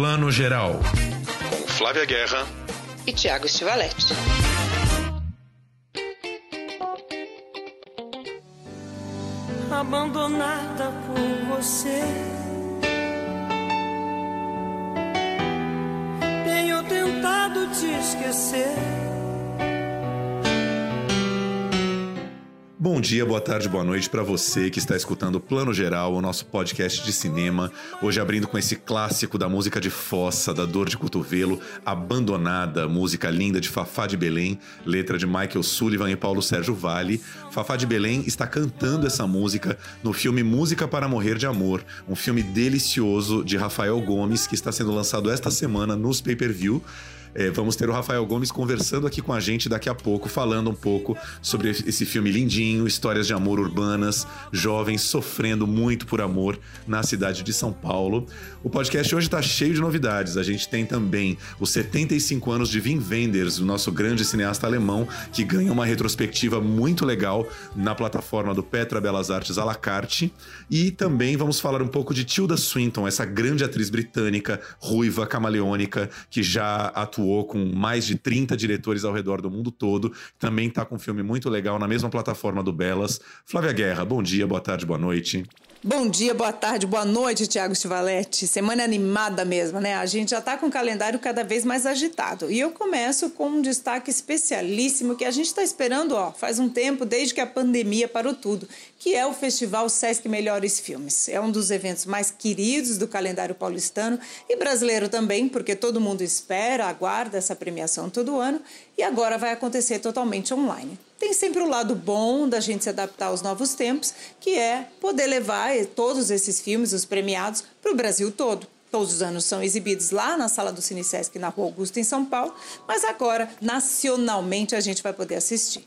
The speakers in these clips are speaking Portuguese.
Plano Geral. Com Flávia Guerra e Tiago Stivaletti. Abandonada por você. Tenho tentado te esquecer. Bom dia, boa tarde, boa noite para você que está escutando Plano Geral, o nosso podcast de cinema. Hoje abrindo com esse clássico da música de fossa, da dor de cotovelo, Abandonada, música linda de Fafá de Belém, letra de Michael Sullivan e Paulo Sérgio Vale. Fafá de Belém está cantando essa música no filme Música para Morrer de Amor, um filme delicioso de Rafael Gomes que está sendo lançado esta semana nos pay-per-view. É, vamos ter o Rafael Gomes conversando aqui com a gente daqui a pouco, falando um pouco sobre esse filme lindinho, histórias de amor urbanas, jovens sofrendo muito por amor na cidade de São Paulo. O podcast hoje está cheio de novidades. A gente tem também os 75 anos de Wim Wenders, o nosso grande cineasta alemão, que ganha uma retrospectiva muito legal na plataforma do Petra Belas Artes à la carte. E também vamos falar um pouco de Tilda Swinton, essa grande atriz britânica, ruiva, camaleônica, que já atuou atuou com mais de 30 diretores ao redor do mundo todo. Também está com um filme muito legal na mesma plataforma do Belas. Flávia Guerra, bom dia, boa tarde, boa noite. Bom dia, boa tarde, boa noite, Tiago Stivaletti. Semana animada mesmo, né? A gente já está com o calendário cada vez mais agitado. E eu começo com um destaque especialíssimo que a gente está esperando, ó, faz um tempo, desde que a pandemia parou tudo, que é o Festival Sesc Melhores Filmes. É um dos eventos mais queridos do calendário paulistano e brasileiro também, porque todo mundo espera, aguarda essa premiação todo ano e agora vai acontecer totalmente online tem sempre o lado bom da gente se adaptar aos novos tempos, que é poder levar todos esses filmes, os premiados, para o Brasil todo. Todos os anos são exibidos lá na sala do Cine Sesc, na Rua Augusta, em São Paulo, mas agora, nacionalmente, a gente vai poder assistir.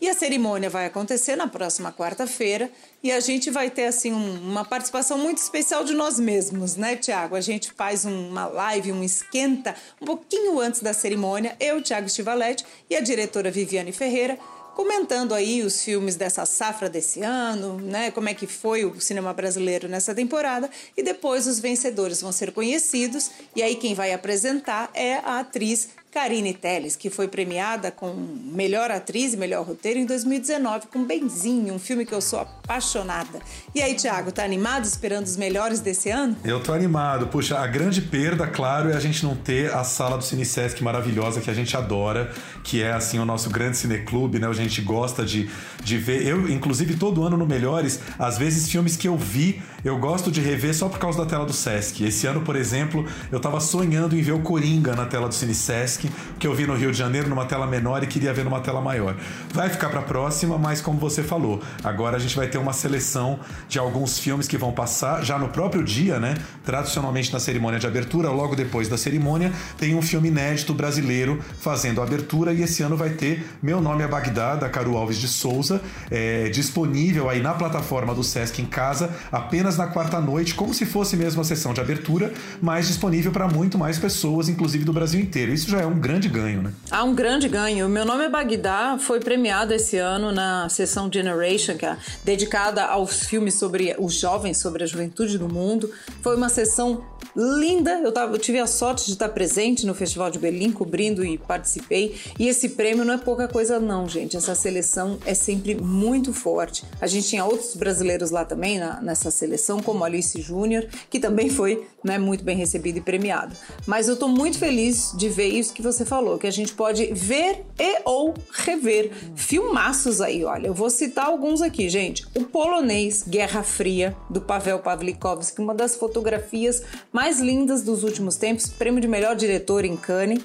E a cerimônia vai acontecer na próxima quarta-feira e a gente vai ter assim um, uma participação muito especial de nós mesmos, né, Tiago? A gente faz uma live, um esquenta um pouquinho antes da cerimônia, eu, Tiago Stivaletti e a diretora Viviane Ferreira comentando aí os filmes dessa safra desse ano, né? Como é que foi o cinema brasileiro nessa temporada e depois os vencedores vão ser conhecidos e aí quem vai apresentar é a atriz Karine Telles, que foi premiada com melhor atriz e melhor roteiro em 2019 com Benzinho, um filme que eu sou apaixonada. E aí, Thiago, tá animado esperando os melhores desse ano? Eu tô animado. Puxa, a grande perda, claro, é a gente não ter a sala do Cine Sesc maravilhosa que a gente adora, que é assim o nosso grande cineclube, né? A gente gosta de, de ver. Eu, inclusive, todo ano no Melhores, às vezes filmes que eu vi, eu gosto de rever só por causa da tela do Sesc. Esse ano, por exemplo, eu tava sonhando em ver o Coringa na tela do Cine Sesc que eu vi no Rio de Janeiro numa tela menor e queria ver numa tela maior. Vai ficar para a próxima, mas como você falou, agora a gente vai ter uma seleção de alguns filmes que vão passar já no próprio dia, né? Tradicionalmente na cerimônia de abertura, logo depois da cerimônia, tem um filme inédito brasileiro fazendo a abertura e esse ano vai ter Meu Nome é Bagdá, da Caro Alves de Souza, é, disponível aí na plataforma do Sesc em casa, apenas na quarta noite, como se fosse mesmo a sessão de abertura, mas disponível para muito mais pessoas, inclusive do Brasil inteiro. Isso já é um um grande ganho, né? Ah, um grande ganho. Meu nome é Bagdá, foi premiado esse ano na sessão Generation, que é dedicada aos filmes sobre os jovens, sobre a juventude do mundo. Foi uma sessão linda. Eu, tava, eu tive a sorte de estar presente no Festival de Berlim, cobrindo e participei. E esse prêmio não é pouca coisa, não, gente. Essa seleção é sempre muito forte. A gente tinha outros brasileiros lá também na, nessa seleção, como Alice Júnior, que também foi né, muito bem recebido e premiado. Mas eu estou muito feliz de ver isso que você falou, que a gente pode ver e ou rever filmaços aí. Olha, eu vou citar alguns aqui, gente. O polonês Guerra Fria, do Pavel Pavlikovsky, uma das fotografias mais lindas dos últimos tempos, prêmio de melhor diretor em Cannes.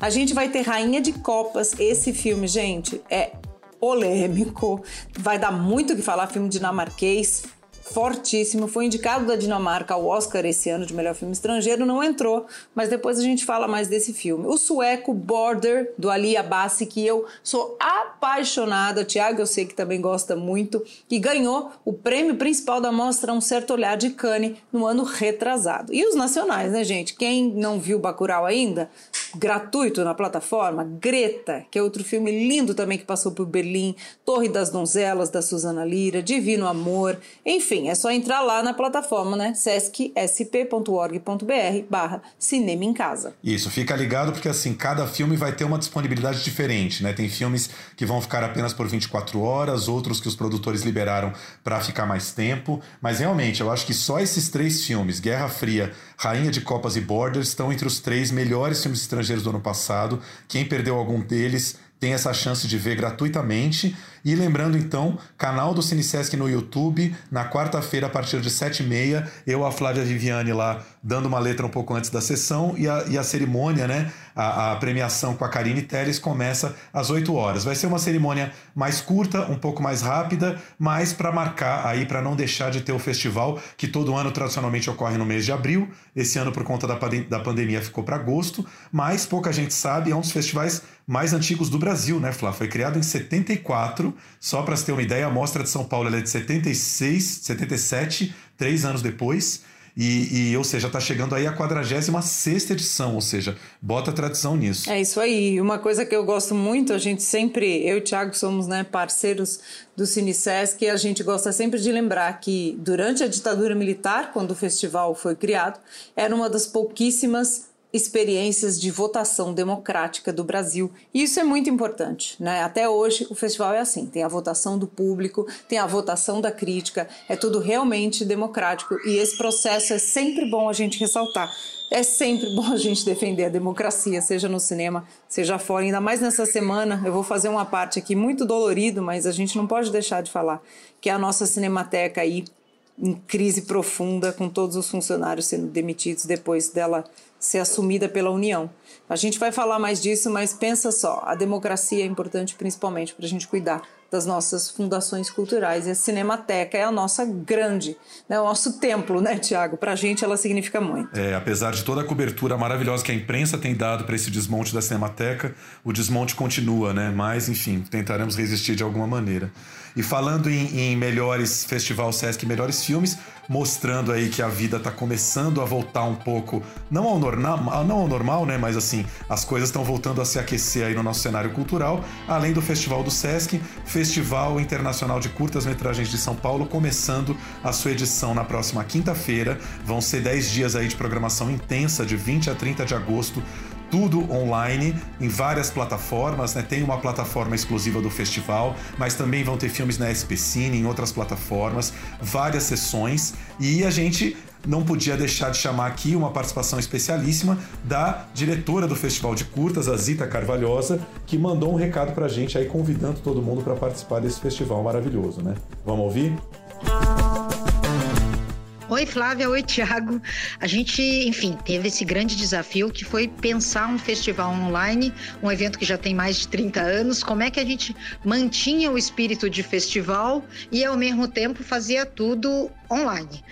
A gente vai ter Rainha de Copas. Esse filme, gente, é polêmico. Vai dar muito o que falar, filme dinamarquês fortíssimo. Foi indicado da Dinamarca ao Oscar esse ano de melhor filme estrangeiro, não entrou, mas depois a gente fala mais desse filme. O sueco Border, do Ali Abassi, que eu sou apaixonada. Tiago, eu sei que também gosta muito, que ganhou o prêmio principal da mostra Um Certo Olhar de Cannes no ano retrasado. E os nacionais, né, gente? Quem não viu Bacurau ainda, gratuito na plataforma, Greta, que é outro filme lindo também que passou por Berlim, Torre das Donzelas, da Suzana Lira, Divino Amor, enfim, é só entrar lá na plataforma, né, sescsp.org.br barra Cinema em Casa. Isso, fica ligado porque assim, cada filme vai ter uma disponibilidade diferente, né, tem filmes que vão ficar apenas por 24 horas, outros que os produtores liberaram para ficar mais tempo, mas realmente, eu acho que só esses três filmes, Guerra Fria, Rainha de Copas e Borders, estão entre os três melhores filmes estrangeiros do ano passado. Quem perdeu algum deles tem essa chance de ver gratuitamente. E lembrando então, canal do Cinesesc no YouTube, na quarta-feira, a partir de 7h30, eu, a Flávia Viviane lá, dando uma letra um pouco antes da sessão, e a, e a cerimônia, né? A, a, premiação com a Karine Teles começa às 8 horas. Vai ser uma cerimônia mais curta, um pouco mais rápida, mas para marcar aí, para não deixar de ter o festival, que todo ano tradicionalmente ocorre no mês de abril. Esse ano, por conta da, da pandemia, ficou para agosto, mas pouca gente sabe, é um dos festivais mais antigos do Brasil, né, Flá? Foi criado em 74 só para você ter uma ideia, a Mostra de São Paulo é de 76, 77, três anos depois. E, e, ou seja, está chegando aí a 46 edição, ou seja, bota tradição nisso. É isso aí. Uma coisa que eu gosto muito, a gente sempre, eu e o Thiago somos né, parceiros do Cinesesc, e a gente gosta sempre de lembrar que durante a ditadura militar, quando o festival foi criado, era uma das pouquíssimas experiências de votação democrática do Brasil. E isso é muito importante. Né? Até hoje o festival é assim: tem a votação do público, tem a votação da crítica, é tudo realmente democrático. E esse processo é sempre bom a gente ressaltar. É sempre bom a gente defender a democracia, seja no cinema, seja fora. Ainda mais nessa semana, eu vou fazer uma parte aqui muito dolorido, mas a gente não pode deixar de falar que é a nossa cinemateca aí em crise profunda, com todos os funcionários sendo demitidos depois dela ser assumida pela União. A gente vai falar mais disso, mas pensa só: a democracia é importante principalmente para a gente cuidar das nossas fundações culturais. E a Cinemateca é a nossa grande, né, o nosso templo, né, Tiago? Para a gente ela significa muito. É, apesar de toda a cobertura maravilhosa que a imprensa tem dado para esse desmonte da Cinemateca, o desmonte continua, né? Mas, enfim, tentaremos resistir de alguma maneira. E falando em, em melhores Festival Sesc, melhores filmes, mostrando aí que a vida está começando a voltar um pouco, não ao, normal, não ao normal, né? Mas assim, as coisas estão voltando a se aquecer aí no nosso cenário cultural, além do Festival do Sesc, Festival Internacional de Curtas Metragens de São Paulo, começando a sua edição na próxima quinta-feira. Vão ser 10 dias aí de programação intensa, de 20 a 30 de agosto tudo online em várias plataformas, né? Tem uma plataforma exclusiva do festival, mas também vão ter filmes na SP Cine, em outras plataformas, várias sessões e a gente não podia deixar de chamar aqui uma participação especialíssima da diretora do Festival de Curtas, a Zita Carvalhosa, que mandou um recado pra gente aí convidando todo mundo para participar desse festival maravilhoso, né? Vamos ouvir? Oi, Flávia. Oi, Tiago. A gente, enfim, teve esse grande desafio que foi pensar um festival online, um evento que já tem mais de 30 anos. Como é que a gente mantinha o espírito de festival e, ao mesmo tempo, fazia tudo online?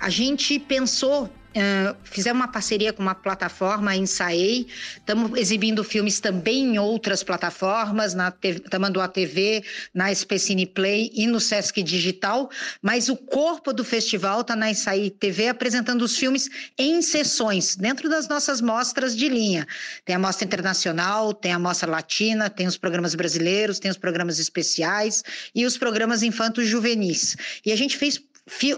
A gente pensou Uh, fizemos uma parceria com uma plataforma, Ensaiei. Estamos exibindo filmes também em outras plataformas, na Tamanduá TV, na Specine Play e no Sesc Digital. Mas o corpo do festival está na Ensaiei TV, apresentando os filmes em sessões, dentro das nossas mostras de linha. Tem a mostra internacional, tem a mostra latina, tem os programas brasileiros, tem os programas especiais e os programas infantos juvenis. E a gente fez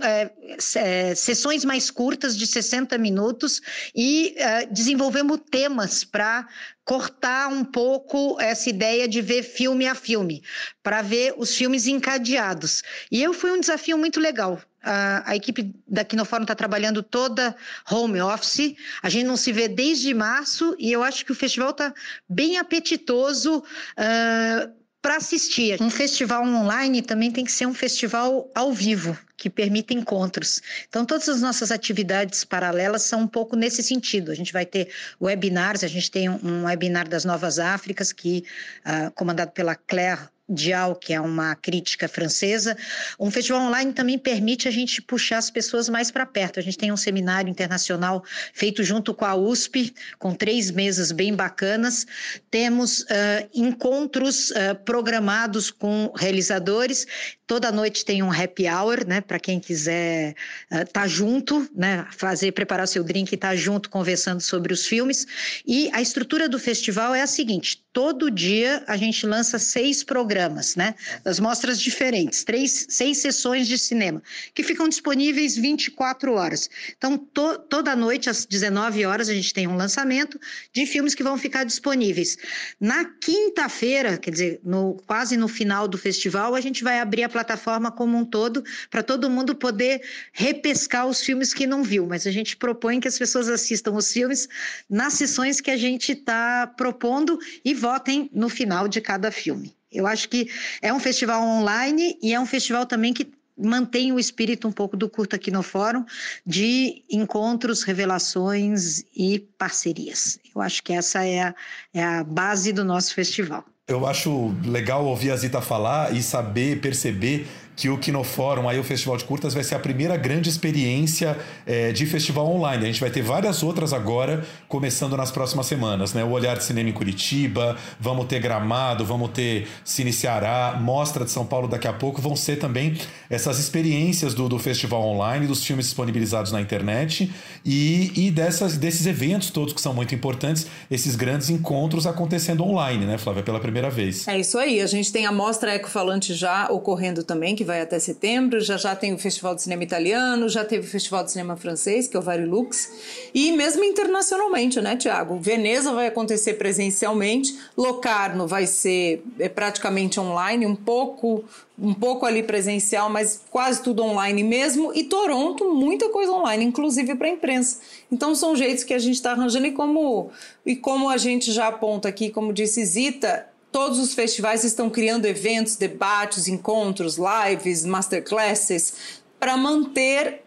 é, é, sessões mais curtas de 60 minutos e é, desenvolvemos temas para cortar um pouco essa ideia de ver filme a filme, para ver os filmes encadeados. E eu foi um desafio muito legal. A, a equipe da Quinofórum está trabalhando toda home office. A gente não se vê desde março e eu acho que o festival está bem apetitoso. Uh, para assistir. Um festival online também tem que ser um festival ao vivo, que permita encontros. Então, todas as nossas atividades paralelas são um pouco nesse sentido. A gente vai ter webinars, a gente tem um webinar das Novas Áfricas, que uh, comandado pela Claire Dial, que é uma crítica francesa. Um festival online também permite a gente puxar as pessoas mais para perto. A gente tem um seminário internacional feito junto com a USP, com três mesas bem bacanas. Temos uh, encontros uh, programados com realizadores. Toda noite tem um happy hour, né, para quem quiser estar uh, tá junto, né, fazer preparar seu drink e estar tá junto conversando sobre os filmes. E a estrutura do festival é a seguinte: todo dia a gente lança seis programas, né? Das mostras diferentes, três, seis sessões de cinema, que ficam disponíveis 24 horas. Então, to, toda noite, às 19 horas, a gente tem um lançamento de filmes que vão ficar disponíveis. Na quinta-feira, quer dizer, no, quase no final do festival, a gente vai abrir a plataforma como um todo, para todo mundo poder repescar os filmes que não viu. Mas a gente propõe que as pessoas assistam os filmes nas sessões que a gente está propondo e votem no final de cada filme. Eu acho que é um festival online e é um festival também que mantém o espírito um pouco do Curta aqui no Fórum de encontros, revelações e parcerias. Eu acho que essa é a, é a base do nosso festival. Eu acho legal ouvir a Zita falar e saber, perceber que o Kinofórum, aí o Festival de Curtas, vai ser a primeira grande experiência é, de festival online. A gente vai ter várias outras agora, começando nas próximas semanas, né? O Olhar de Cinema em Curitiba, vamos ter Gramado, vamos ter Cine Ceará, Mostra de São Paulo daqui a pouco, vão ser também essas experiências do, do festival online, dos filmes disponibilizados na internet e, e dessas, desses eventos todos que são muito importantes, esses grandes encontros acontecendo online, né, Flávia, pela primeira vez. É isso aí, a gente tem a Mostra Ecofalante já ocorrendo também, que vai até setembro, já já tem o Festival de Cinema Italiano, já teve o Festival de Cinema Francês, que é o Varilux, e mesmo internacionalmente, né, Tiago? Veneza vai acontecer presencialmente, Locarno vai ser é, praticamente online, um pouco um pouco ali presencial, mas quase tudo online mesmo, e Toronto, muita coisa online, inclusive para a imprensa. Então são jeitos que a gente está arranjando e como, e como a gente já aponta aqui, como disse Zita, Todos os festivais estão criando eventos, debates, encontros, lives, masterclasses para manter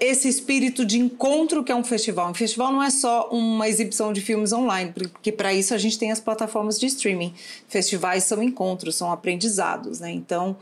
esse espírito de encontro que é um festival. Um festival não é só uma exibição de filmes online, porque para isso a gente tem as plataformas de streaming. Festivais são encontros, são aprendizados, né? Então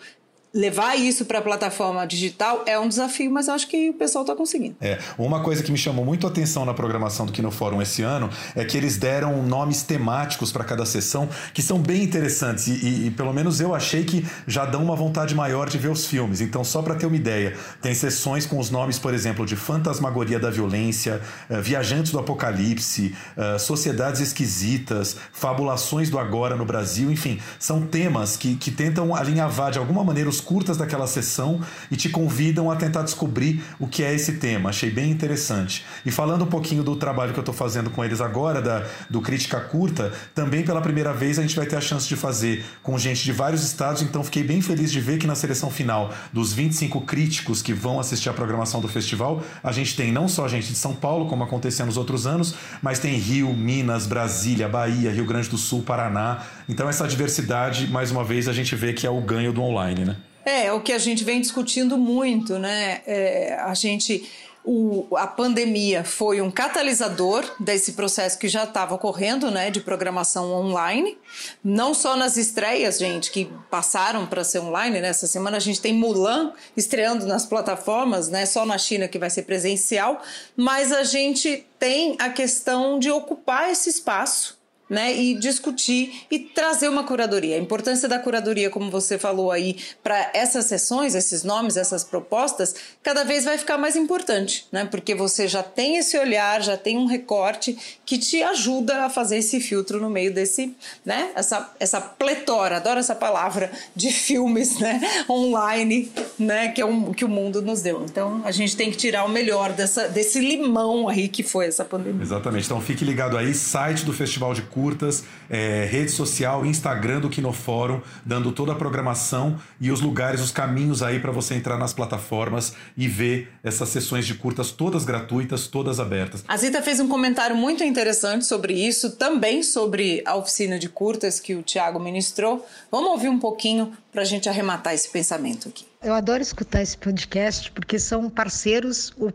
levar isso para a plataforma digital é um desafio, mas acho que o pessoal está conseguindo. É, uma coisa que me chamou muito a atenção na programação do Kino Fórum esse ano é que eles deram nomes temáticos para cada sessão que são bem interessantes e, e, e, pelo menos eu achei que já dão uma vontade maior de ver os filmes. Então, só para ter uma ideia, tem sessões com os nomes, por exemplo, de Fantasmagoria da Violência, uh, Viajantes do Apocalipse, uh, Sociedades Esquisitas, Fabulações do Agora no Brasil, enfim, são temas que, que tentam alinhavar de alguma maneira os curtas daquela sessão e te convidam a tentar descobrir o que é esse tema. Achei bem interessante. E falando um pouquinho do trabalho que eu estou fazendo com eles agora, da, do Crítica Curta, também pela primeira vez a gente vai ter a chance de fazer com gente de vários estados, então fiquei bem feliz de ver que na seleção final dos 25 críticos que vão assistir a programação do festival, a gente tem não só gente de São Paulo, como acontecia nos outros anos, mas tem Rio, Minas, Brasília, Bahia, Rio Grande do Sul, Paraná. Então essa diversidade, mais uma vez, a gente vê que é o ganho do online, né? É, é o que a gente vem discutindo muito, né? É, a gente. O, a pandemia foi um catalisador desse processo que já estava ocorrendo, né, de programação online, não só nas estreias, gente, que passaram para ser online. Nessa né? semana a gente tem Mulan estreando nas plataformas, né, só na China que vai ser presencial, mas a gente tem a questão de ocupar esse espaço né, e discutir e trazer uma curadoria. A importância da curadoria, como você falou aí, para essas sessões, esses nomes, essas propostas, cada vez vai ficar mais importante, né, porque você já tem esse olhar, já tem um recorte que te ajuda a fazer esse filtro no meio desse, né, essa, essa pletora, adoro essa palavra, de filmes, né, online, né, que é um, que o mundo nos deu. Então, a gente tem que tirar o melhor dessa, desse limão aí que foi essa pandemia. Exatamente. Então, fique ligado aí, site do Festival de curtas, é, rede social, Instagram do Kinofórum, dando toda a programação e os lugares, os caminhos aí para você entrar nas plataformas e ver essas sessões de curtas todas gratuitas, todas abertas. A Zita fez um comentário muito interessante sobre isso, também sobre a oficina de curtas que o Tiago ministrou. Vamos ouvir um pouquinho para a gente arrematar esse pensamento aqui. Eu adoro escutar esse podcast porque são parceiros. O,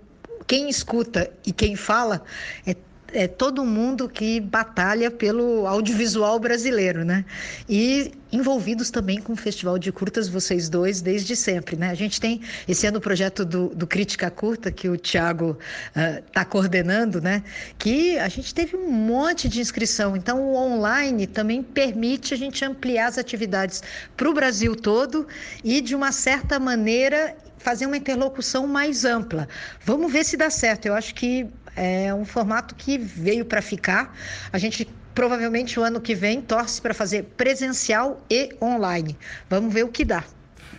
quem escuta e quem fala é é todo mundo que batalha pelo audiovisual brasileiro, né? E envolvidos também com o Festival de Curtas, vocês dois, desde sempre, né? A gente tem esse ano o projeto do, do Crítica Curta, que o Tiago está uh, coordenando, né? Que a gente teve um monte de inscrição. Então, o online também permite a gente ampliar as atividades para o Brasil todo e, de uma certa maneira, fazer uma interlocução mais ampla. Vamos ver se dá certo. Eu acho que é um formato que veio para ficar. A gente provavelmente o ano que vem torce para fazer presencial e online. Vamos ver o que dá.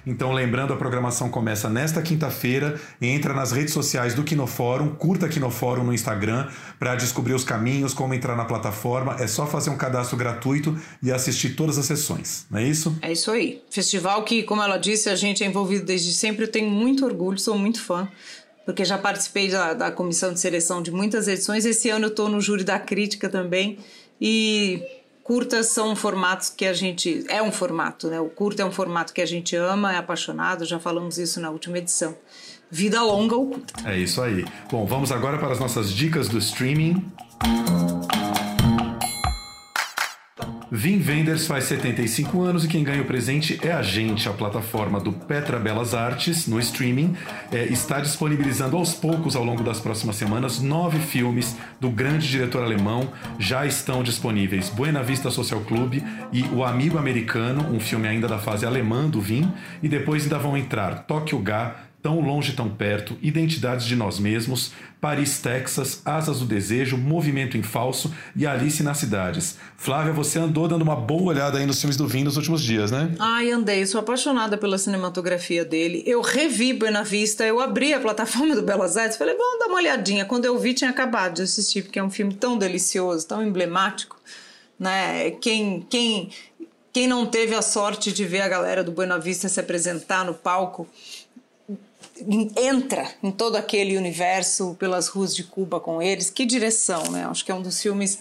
Então, lembrando, a programação começa nesta quinta-feira. Entra nas redes sociais do Quinofórum, curta Quinofórum no Instagram para descobrir os caminhos, como entrar na plataforma. É só fazer um cadastro gratuito e assistir todas as sessões, não é isso? É isso aí. Festival que, como ela disse, a gente é envolvido desde sempre. Eu tenho muito orgulho, sou muito fã porque já participei da, da, comissão de seleção de muitas edições. Esse ano eu estou no júri da crítica também. E curtas são formatos que a gente. É um formato, né? O curto é um formato que a gente ama, é apaixonado, já falamos isso na última edição. Vida longa ou curta. É isso aí. Bom, vamos agora para as nossas dicas do streaming. Vim Vendors faz 75 anos e quem ganha o presente é a gente. A plataforma do Petra Belas Artes, no streaming, é, está disponibilizando aos poucos, ao longo das próximas semanas, nove filmes do grande diretor alemão. Já estão disponíveis Buena Vista Social Club e O Amigo Americano, um filme ainda da fase alemã do Vim. E depois ainda vão entrar Tóquio Ga, Tão Longe, Tão Perto, Identidades de Nós Mesmos, Paris, Texas, Asas do Desejo, Movimento em Falso e Alice nas Cidades. Flávia, você andou dando uma boa olhada aí nos filmes do Vim nos últimos dias, né? Ai, andei. Sou apaixonada pela cinematografia dele. Eu revi Buena Vista, eu abri a plataforma do Belas Artes falei, vamos dar uma olhadinha. Quando eu vi, tinha acabado de assistir, porque é um filme tão delicioso, tão emblemático. Né? Quem, quem, quem não teve a sorte de ver a galera do Buena Vista se apresentar no palco entra em todo aquele universo pelas ruas de Cuba com eles. Que direção, né? Acho que é um dos filmes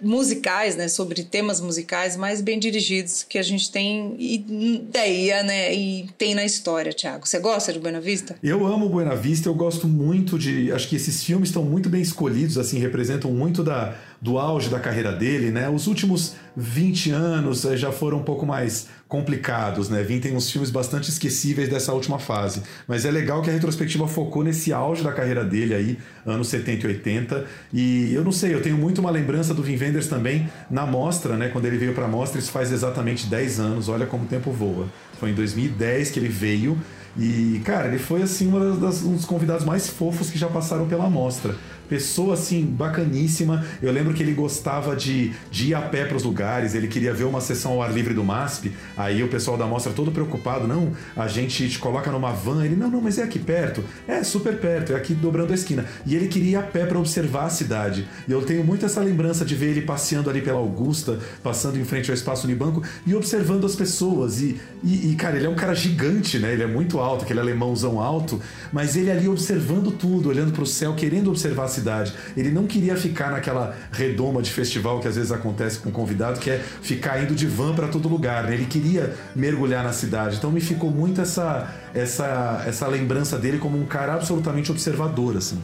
musicais, né, sobre temas musicais mais bem dirigidos que a gente tem ideia, né, e tem na história, Thiago. Você gosta de Buena Vista? Eu amo Buena Vista, eu gosto muito de, acho que esses filmes estão muito bem escolhidos, assim, representam muito da do auge da carreira dele, né? Os últimos 20 anos eh, já foram um pouco mais complicados, né? Vim tem uns filmes bastante esquecíveis dessa última fase, mas é legal que a retrospectiva focou nesse auge da carreira dele aí, anos 70 e 80, e eu não sei, eu tenho muito uma lembrança do Vin Wenders também na mostra, né? Quando ele veio para a mostra, isso faz exatamente 10 anos, olha como o tempo voa. Foi em 2010 que ele veio e, cara, ele foi assim um dos convidados mais fofos que já passaram pela mostra pessoa assim bacaníssima. Eu lembro que ele gostava de, de ir a pé para os lugares, ele queria ver uma sessão ao ar livre do MASP. Aí o pessoal da mostra todo preocupado, não, a gente te coloca numa van. Ele, não, não, mas é aqui perto. É super perto, é aqui dobrando a esquina. E ele queria ir a pé para observar a cidade. E eu tenho muito essa lembrança de ver ele passeando ali pela Augusta, passando em frente ao espaço Unibanco e observando as pessoas. E, e, e, cara, ele é um cara gigante, né? Ele é muito alto, aquele alemãozão alto, mas ele ali observando tudo, olhando para o céu, querendo observar a cidade cidade. Ele não queria ficar naquela redoma de festival que às vezes acontece com convidado, que é ficar indo de van para todo lugar. Né? Ele queria mergulhar na cidade. Então me ficou muito essa, essa, essa lembrança dele como um cara absolutamente observador, assim.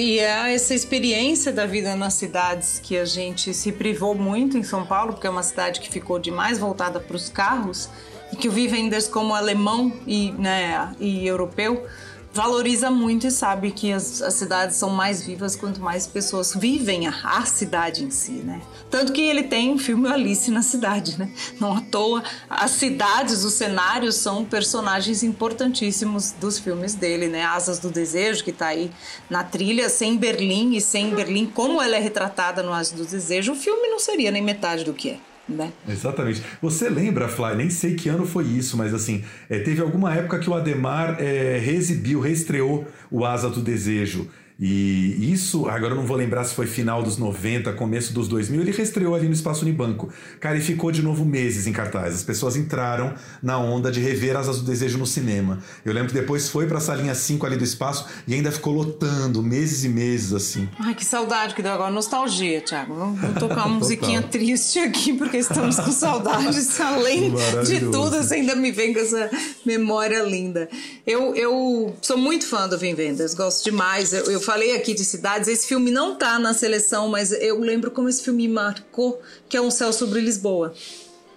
E é essa experiência da vida nas cidades que a gente se privou muito em São Paulo, porque é uma cidade que ficou demais voltada para os carros, e que o Vivenders como alemão e, né, e europeu valoriza muito e sabe que as, as, cidades são mais vivas quanto mais pessoas vivem a, a, cidade em si, né? Tanto que ele tem um filme Alice na cidade, né? Não à toa, as cidades, os cenários são personagens importantíssimos dos filmes dele, né? Asas do Desejo, que está aí na trilha, sem Berlim e sem Berlim, como ela é retratada no Asas do Desejo, o filme não seria nem metade do que é né? Exatamente. Você lembra, Fly, nem sei que ano foi isso, mas assim, é, teve alguma época que o Ademar é, reexibiu, reestreou o Asa do Desejo. E isso, agora eu não vou lembrar se foi final dos 90, começo dos 2000, ele reestreou ali no Espaço Unibanco. Cara, e ficou de novo meses em cartaz. As pessoas entraram na onda de rever Asas do Desejo no cinema. Eu lembro que depois foi pra salinha 5 ali do espaço e ainda ficou lotando, meses e meses assim. Ai, que saudade que deu agora. Nostalgia, Thiago. Vamos, vamos tocar uma musiquinha triste aqui, porque estamos com saudades. Além de tudo, você ainda me vem com essa memória linda. Eu, eu sou muito fã do Vem Vendas, gosto demais. Eu, eu falei aqui de cidades, esse filme não tá na seleção, mas eu lembro como esse filme me marcou, que é Um Céu sobre Lisboa,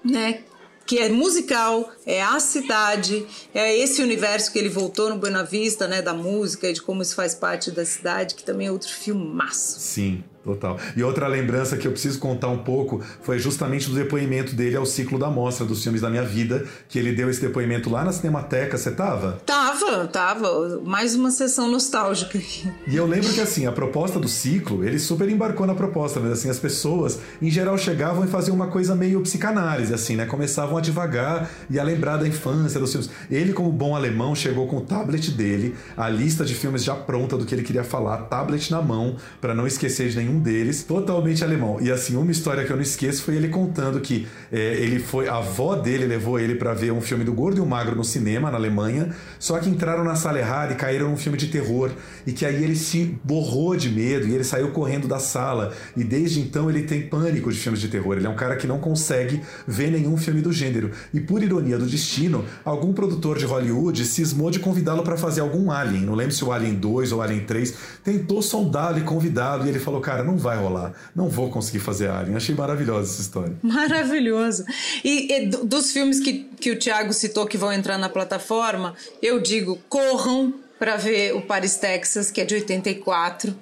né? que é musical, é a cidade, é esse universo que ele voltou no Buena Vista, né, da música e de como isso faz parte da cidade, que também é outro filmaço. Sim, Total. E outra lembrança que eu preciso contar um pouco foi justamente do depoimento dele ao ciclo da mostra dos filmes da minha vida, que ele deu esse depoimento lá na Cinemateca. Você tava? Tava, tava. Mais uma sessão nostálgica. E eu lembro que, assim, a proposta do ciclo, ele super embarcou na proposta, mas, assim, as pessoas, em geral, chegavam e faziam uma coisa meio psicanálise, assim, né? Começavam a devagar e a lembrar da infância, dos filmes. Ele, como bom alemão, chegou com o tablet dele, a lista de filmes já pronta do que ele queria falar, tablet na mão, para não esquecer de nenhum um deles, totalmente alemão. E assim, uma história que eu não esqueço foi ele contando que é, ele foi, a avó dele levou ele para ver um filme do Gordo e o Magro no cinema, na Alemanha, só que entraram na sala errada e caíram num filme de terror. E que aí ele se borrou de medo e ele saiu correndo da sala. E desde então ele tem pânico de filmes de terror. Ele é um cara que não consegue ver nenhum filme do gênero. E por ironia do destino, algum produtor de Hollywood cismou de convidá-lo para fazer algum Alien. Não lembro se o Alien 2 ou Alien 3. Tentou sondá-lo e convidá-lo. E ele falou: Cara, não vai rolar, não vou conseguir fazer Alien. Achei maravilhosa essa história. Maravilhoso. E, e dos filmes que, que o Thiago citou que vão entrar na plataforma, eu digo, corram para ver o Paris, Texas, que é de 84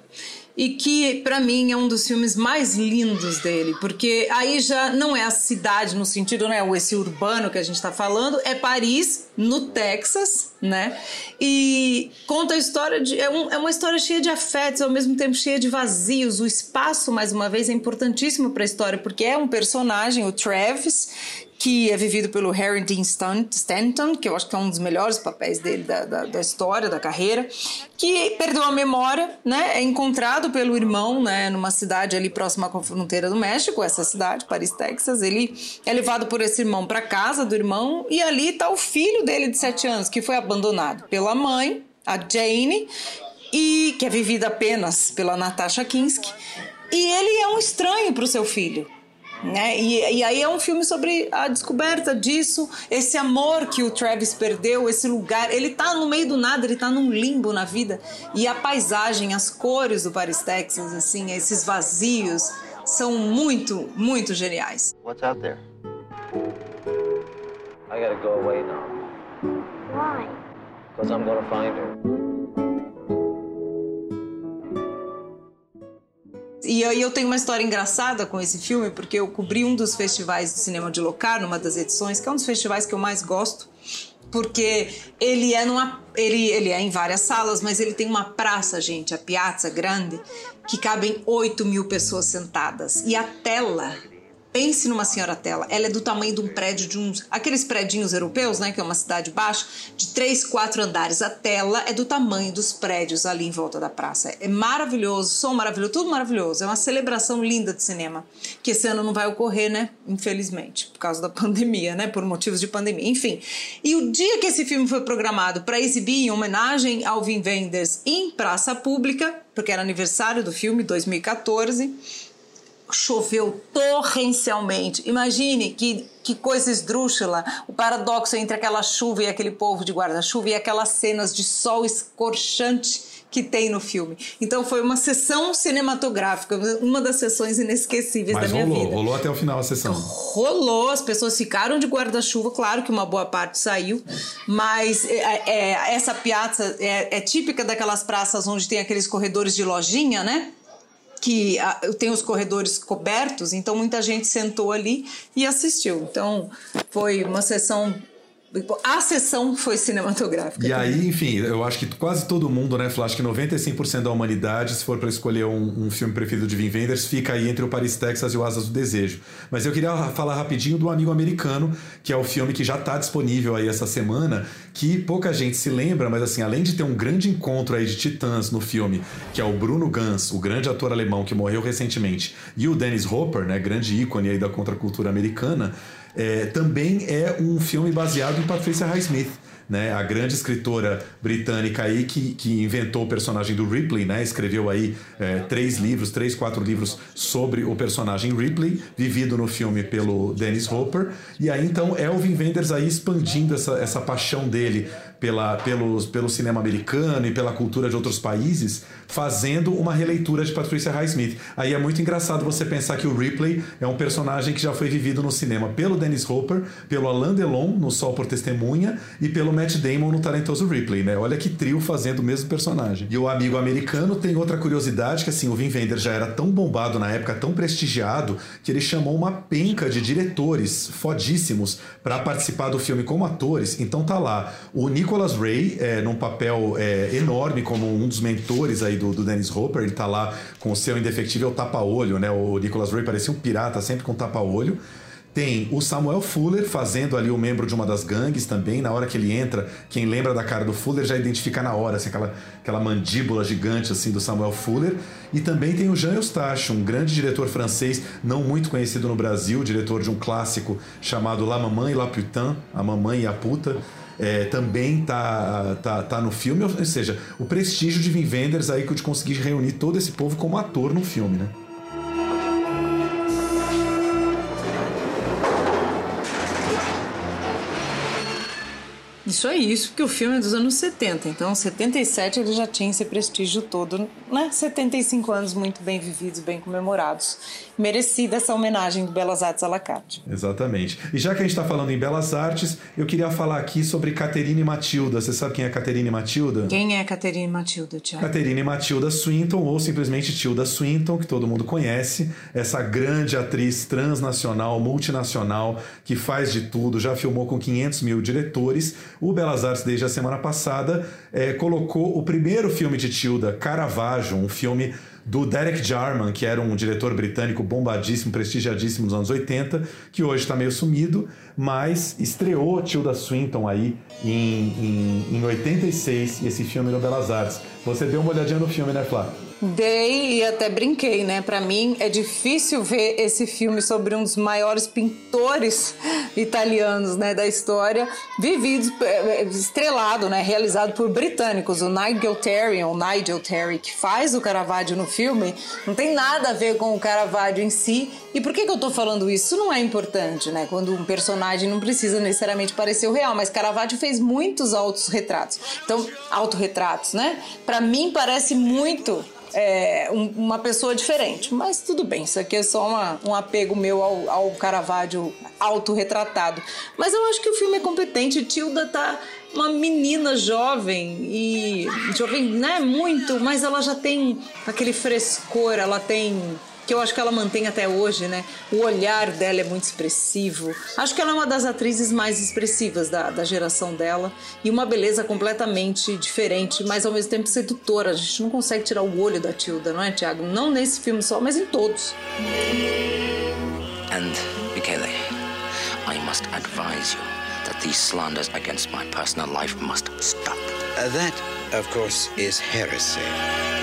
e que para mim é um dos filmes mais lindos dele, porque aí já não é a cidade no sentido, né, esse urbano que a gente está falando, é Paris, no Texas, né? E conta a história de é, um, é uma história cheia de afetos, ao mesmo tempo cheia de vazios. O espaço, mais uma vez, é importantíssimo para a história, porque é um personagem, o Travis, que é vivido pelo Harry Dean Stanton, que eu acho que é um dos melhores papéis dele da, da, da, história, da carreira, que perdeu a memória, né? É encontrado pelo irmão, né? Numa cidade ali próxima à fronteira do México, essa cidade, Paris, Texas. Ele é levado por esse irmão para casa do irmão e ali está o filho dele de 7 anos, que foi abandonado pela mãe, a Jane, e que é vivida apenas pela Natasha Kinski. E ele é um estranho para o seu filho. Né? E, e, aí é um filme sobre a descoberta disso, esse amor que o Travis perdeu, esse lugar. Ele tá no meio do nada, ele tá num limbo na vida. E a paisagem, as cores do Paris, Texas, assim, esses vazios, são muito, muito geniais. What's out there? I gotta go away now. Why? Because I'm gonna find her. E aí eu tenho uma história engraçada com esse filme, porque eu cobri um dos festivais de cinema de Locar, numa das edições, que é um dos festivais que eu mais gosto, porque ele é numa ele, ele é em várias salas, mas ele tem uma praça, gente, a Piazza Grande, que cabem 8 mil pessoas sentadas. E a tela Pense numa senhora tela. Ela é do tamanho de um prédio de uns. aqueles predinhos europeus, né? Que é uma cidade baixa, de três, quatro andares. A tela é do tamanho dos prédios ali em volta da praça. É maravilhoso, som maravilhoso, tudo maravilhoso. É uma celebração linda de cinema. Que esse ano não vai ocorrer, né? Infelizmente, por causa da pandemia, né? Por motivos de pandemia. Enfim. E o dia que esse filme foi programado para exibir em homenagem ao Wim Wenders em praça pública, porque era aniversário do filme, 2014 choveu torrencialmente. Imagine que, que coisa esdrúxula, o paradoxo entre aquela chuva e aquele povo de guarda-chuva e aquelas cenas de sol escorchante que tem no filme. Então foi uma sessão cinematográfica, uma das sessões inesquecíveis Mas da minha rolou, vida. Rolou até o final a sessão. Rolou, as pessoas ficaram de guarda-chuva, claro que uma boa parte saiu, mas é, é, essa piazza é, é típica daquelas praças onde tem aqueles corredores de lojinha, né? Que tem os corredores cobertos, então muita gente sentou ali e assistiu. Então foi uma sessão A sessão foi cinematográfica. E aí, enfim, eu acho que quase todo mundo, né, Flá, acho que 95% da humanidade, se for para escolher um, um, filme preferido de Vin Wenders, fica aí entre o Paris, Texas e o Asas do Desejo. Mas eu queria falar rapidinho do Amigo Americano, que é o filme que já está disponível aí essa semana, que pouca gente se lembra, mas assim, além de ter um grande encontro aí de titãs no filme, que é o Bruno Gans, o grande ator alemão que morreu recentemente, e o Dennis Hopper, né, grande ícone aí da contracultura americana, é, também é um filme baseado em Patricia Highsmith, né, a grande escritora britânica aí que, que inventou o personagem do Ripley, né, escreveu aí é, três livros, três, quatro livros sobre o personagem Ripley, vivido no filme pelo Dennis Hopper, e aí então Elvin Wenders aí expandindo essa, essa paixão dele pela, pelos, pelo cinema americano e pela cultura de outros países, fazendo uma releitura de Patricia Highsmith. Aí é muito engraçado você pensar que o Ripley é um personagem que já foi vivido no cinema pelo Dennis Hopper, pelo Alain Delon no Sol por Testemunha e pelo Matt Damon no Talentoso Ripley, né? Olha que trio fazendo o mesmo personagem. E o amigo americano tem outra curiosidade que assim, o Vin Wenders já era tão bombado na época, tão prestigiado, que ele chamou uma penca de diretores fodíssimos para participar do filme como atores. Então tá lá o Nico Nicholas Ray, é, num papel é, enorme como um dos mentores aí do, do Dennis Hopper, ele tá lá com o seu indefectível tapa-olho, né? O Nicholas Ray parecia um pirata sempre com tapa-olho. Tem o Samuel Fuller fazendo ali o membro de uma das gangues também. Na hora que ele entra, quem lembra da cara do Fuller já identifica na hora, assim, aquela, aquela mandíbula gigante assim do Samuel Fuller. E também tem o Jean Eustache, um grande diretor francês, não muito conhecido no Brasil, diretor de um clássico chamado La Maman et la Putain, A Mamãe e a Puta é, também tá, tá, tá no filme, ou seja, o prestígio de Vin Wenders aí que de conseguir reunir todo esse povo como ator no filme, né? Isso é isso, porque o filme é dos anos 70, então 77 ele já tinha esse prestígio todo, né? 75 anos muito bem vividos, bem comemorados. Merecida essa homenagem do Belas Artes à la carte. Exatamente. E já que a gente está falando em Belas Artes, eu queria falar aqui sobre Caterine Matilda. Você sabe quem é Caterine Matilda? Quem é Caterine Matilda, Tiago? Caterine Matilda Swinton, ou simplesmente Tilda Swinton, que todo mundo conhece, essa grande atriz transnacional, multinacional, que faz de tudo, já filmou com 500 mil diretores o Belas Artes, desde a semana passada, é, colocou o primeiro filme de Tilda, Caravaggio, um filme do Derek Jarman, que era um diretor britânico bombadíssimo, prestigiadíssimo nos anos 80, que hoje está meio sumido, mas estreou Tilda Swinton aí em, em, em 86, esse filme no Belas Artes. Você deu uma olhadinha no filme, né, Flávio? Dei e até brinquei, né? Para mim é difícil ver esse filme sobre um dos maiores pintores italianos, né, da história, vividos, é, é, estrelado, né, realizado por britânicos. O Nigel Terry, o Nigel Terry, que faz o Caravaggio no filme, não tem nada a ver com o Caravaggio em si. E por que, que eu tô falando isso? Isso não é importante, né? Quando um personagem não precisa necessariamente parecer o real, mas Caravaggio fez muitos autorretratos. Então, autorretratos, né? Para mim parece muito é, um, uma pessoa diferente. Mas tudo bem, isso aqui é só uma, um apego meu ao, ao Caravaggio autorretratado. Mas eu acho que o filme é competente. Tilda tá uma menina jovem e jovem, né, muito, mas ela já tem aquele frescor, ela tem que eu acho que ela mantém até hoje, né? O olhar dela é muito expressivo. Acho que ela é uma das atrizes mais expressivas da, da geração dela e uma beleza completamente diferente, mas ao mesmo tempo sedutora. A gente não consegue tirar o olho da Tilda, não é, Tiago? Não nesse filme só, mas em todos. And, Michele, I must advise you that these slanders against my personal life must stop. Uh, that, of course, is heresy.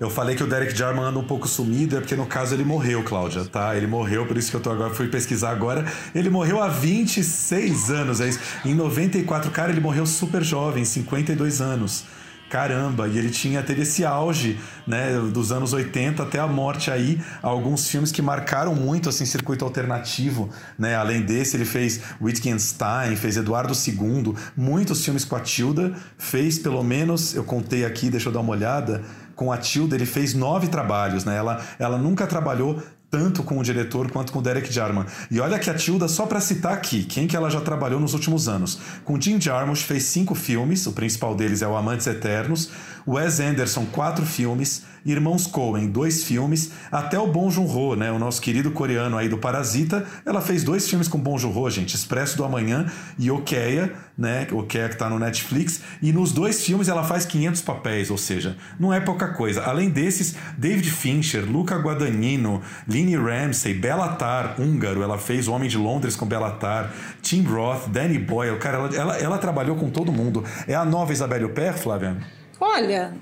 Eu falei que o Derek Jarman anda um pouco sumido, é porque no caso ele morreu, Cláudia, tá? Ele morreu, por isso que eu tô agora, fui pesquisar agora. Ele morreu há 26 anos, é isso. Em 94, cara, ele morreu super jovem, 52 anos. Caramba, e ele tinha teve esse auge, né, dos anos 80 até a morte aí, alguns filmes que marcaram muito assim circuito alternativo, né? Além desse, ele fez Wittgenstein, fez Eduardo II, muitos filmes com a Tilda, fez pelo menos, eu contei aqui, deixa eu dar uma olhada, com a Tilda, ele fez nove trabalhos, né? Ela, ela nunca trabalhou tanto com o diretor quanto com o Derek Jarman. E olha que a Tilda, só para citar aqui, quem que ela já trabalhou nos últimos anos. Com Jim Jarmusch fez cinco filmes, o principal deles é o Amantes Eternos. Wes Anderson, quatro filmes. Irmãos Coen, dois filmes, até o Bong Joon-ho, né, o nosso querido coreano aí do Parasita, ela fez dois filmes com Bong Joon-ho, gente, Expresso do Amanhã e Okeia, né, Okeia que tá no Netflix, e nos dois filmes ela faz 500 papéis, ou seja, não é pouca coisa. Além desses, David Fincher, Luca Guadagnino, Lini Ramsey, Bellatar, húngaro, ela fez O Homem de Londres com Bellatar, Tim Roth, Danny Boyle, cara, ela, ela, ela trabalhou com todo mundo. É a nova Isabelle Huppert, Flávia? Olha,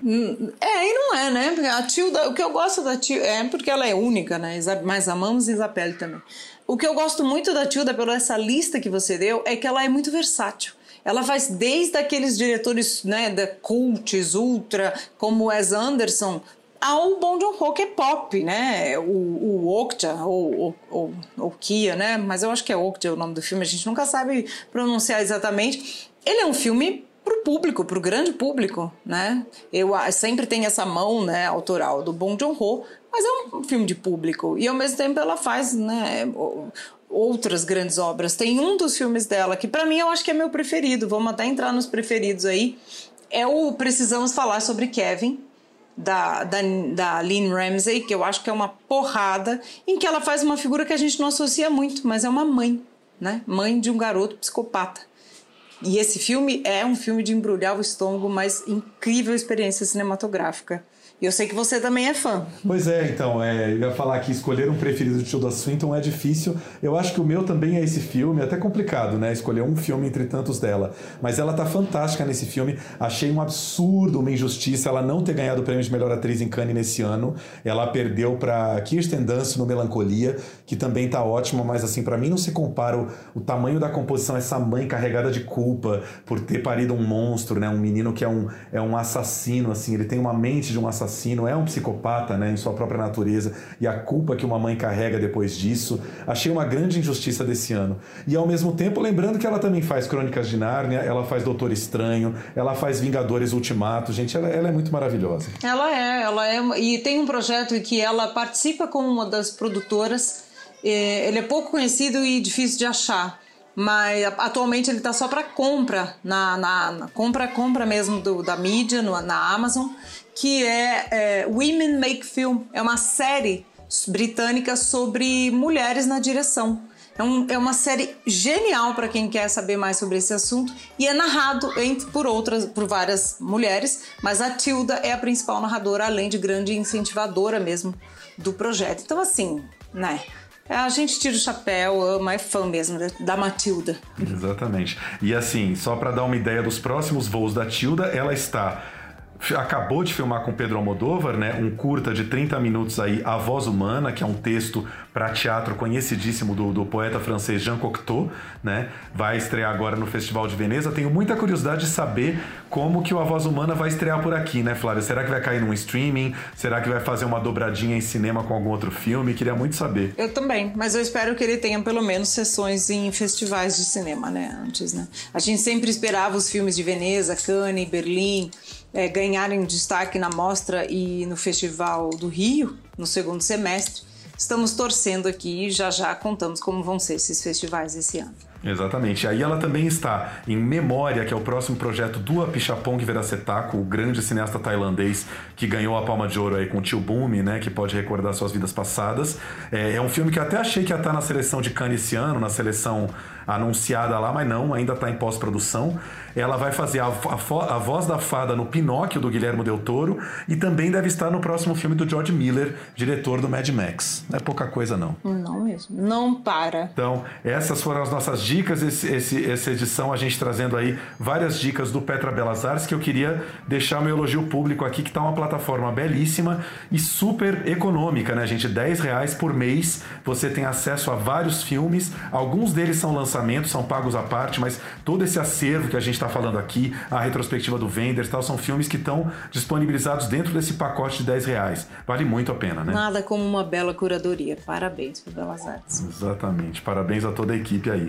é e não é, né? A Tilda, o que eu gosto da Tilda é porque ela é única, né? Mas amamos Isabelle também. O que eu gosto muito da Tilda, pela essa lista que você deu, é que ela é muito versátil. Ela faz desde aqueles diretores, né, da cults, ultra, como Wes Anderson, ao Bong Joon-ho, que é pop, né? O, o Okja, ou, ou Kia, né? Mas eu acho que é Okja o nome do filme, a gente nunca sabe pronunciar exatamente. Ele é um filme para o público, para o grande público, né? Eu sempre tenho essa mão, né, autoral do Bong Joon-ho, mas é um filme de público e ao mesmo tempo ela faz, né, outras grandes obras. Tem um dos filmes dela que para mim eu acho que é meu preferido. Vamos até entrar nos preferidos aí. É o Precisamos falar sobre Kevin, da, da, da Lynn Ramsey, que eu acho que é uma porrada, em que ela faz uma figura que a gente não associa muito, mas é uma mãe, né? Mãe de um garoto psicopata. E esse filme é um filme de embrulhar o estômago, mas incrível experiência cinematográfica. E eu sei que você também é fã. Pois é, então, é, eu ia falar que escolher um preferido de Tilda Swinton é difícil. Eu acho que o meu também é esse filme, é até complicado, né? Escolher um filme entre tantos dela. Mas ela tá fantástica nesse filme. Achei um absurdo, uma injustiça ela não ter ganhado o prêmio de melhor atriz em Cannes nesse ano. Ela perdeu para Kirsten Dunst no Melancolia, que também tá ótima, mas assim, para mim não se compara o, o tamanho da composição, essa mãe carregada de culpa por ter parido um monstro, né? Um menino que é um, é um assassino, assim, ele tem uma mente de um assassino assassino, é um psicopata né, em sua própria natureza e a culpa que uma mãe carrega depois disso. Achei uma grande injustiça desse ano. E ao mesmo tempo, lembrando que ela também faz Crônicas de Nárnia, ela faz Doutor Estranho, ela faz Vingadores Ultimato. Gente, ela, ela é muito maravilhosa. Ela é, ela é. E tem um projeto em que ela participa como uma das produtoras. É, ele é pouco conhecido e difícil de achar mas atualmente ele está só para compra na, na, na, compra compra mesmo do, da mídia no, na Amazon que é, é Women Make Film. É uma série britânica sobre mulheres na direção. É, um, é uma série genial para quem quer saber mais sobre esse assunto e é narrado entre, por outras, por várias mulheres, mas a Tilda é a principal narradora, além de grande incentivadora mesmo do projeto. Então, assim, né? A gente tira o chapéu, ama, é fã mesmo da Matilda. Exatamente. E assim, só para dar uma ideia dos próximos voos da Tilda, ela está acabou de filmar com Pedro Almodóvar, né, um curta de 30 minutos aí, A Voz Humana, que é um texto para teatro conhecidíssimo do, do, poeta francês Jean Cocteau, né, vai estrear agora no Festival de Veneza. Tenho muita curiosidade de saber como que o A Voz Humana vai estrear por aqui, né, Flávia? Será que vai cair num streaming? Será que vai fazer uma dobradinha em cinema com algum outro filme? Queria muito saber. Eu também, mas eu espero que ele tenha pelo menos sessões em festivais de cinema, né, antes, né? A gente sempre esperava os filmes de Veneza, Cannes, Berlim, é, ganharem destaque na mostra e no Festival do Rio no segundo semestre. Estamos torcendo aqui e já já contamos como vão ser esses festivais esse ano. Exatamente. Aí ela também está em Memória, que é o próximo projeto do Apichapong Viracetaco, o grande cineasta tailandês que ganhou a Palma de Ouro aí com o Tio Bumi, né, que pode recordar suas vidas passadas. É, é um filme que até achei que ia estar na seleção de Cannes esse ano, na seleção anunciada lá, mas não, ainda está em pós-produção. Ela vai fazer a, a, a, voz da fada no Pinóquio, do Guilherme Del Toro, e também deve estar no próximo filme do George Miller, diretor do Mad Max. Não é pouca coisa, não. Não mesmo. Não para. Então, essas foram as nossas dicas. Esse, esse, essa edição, a gente trazendo aí várias dicas do Petra Belas Artes, que eu queria deixar meu elogio público aqui, que está uma plataforma belíssima e super econômica, né, gente? 10 reais por mês você tem acesso a vários filmes. Alguns deles são lançamentos, são pagos à parte, mas todo esse acervo que a gente está falando aqui, a retrospectiva do Wenders, tal, são filmes que estão disponibilizados dentro desse pacote de 10 reais. Vale muito a pena, né? Nada como uma bela curadoria. Parabéns para Belas Artes. Exatamente. Parabéns a toda a equipe aí.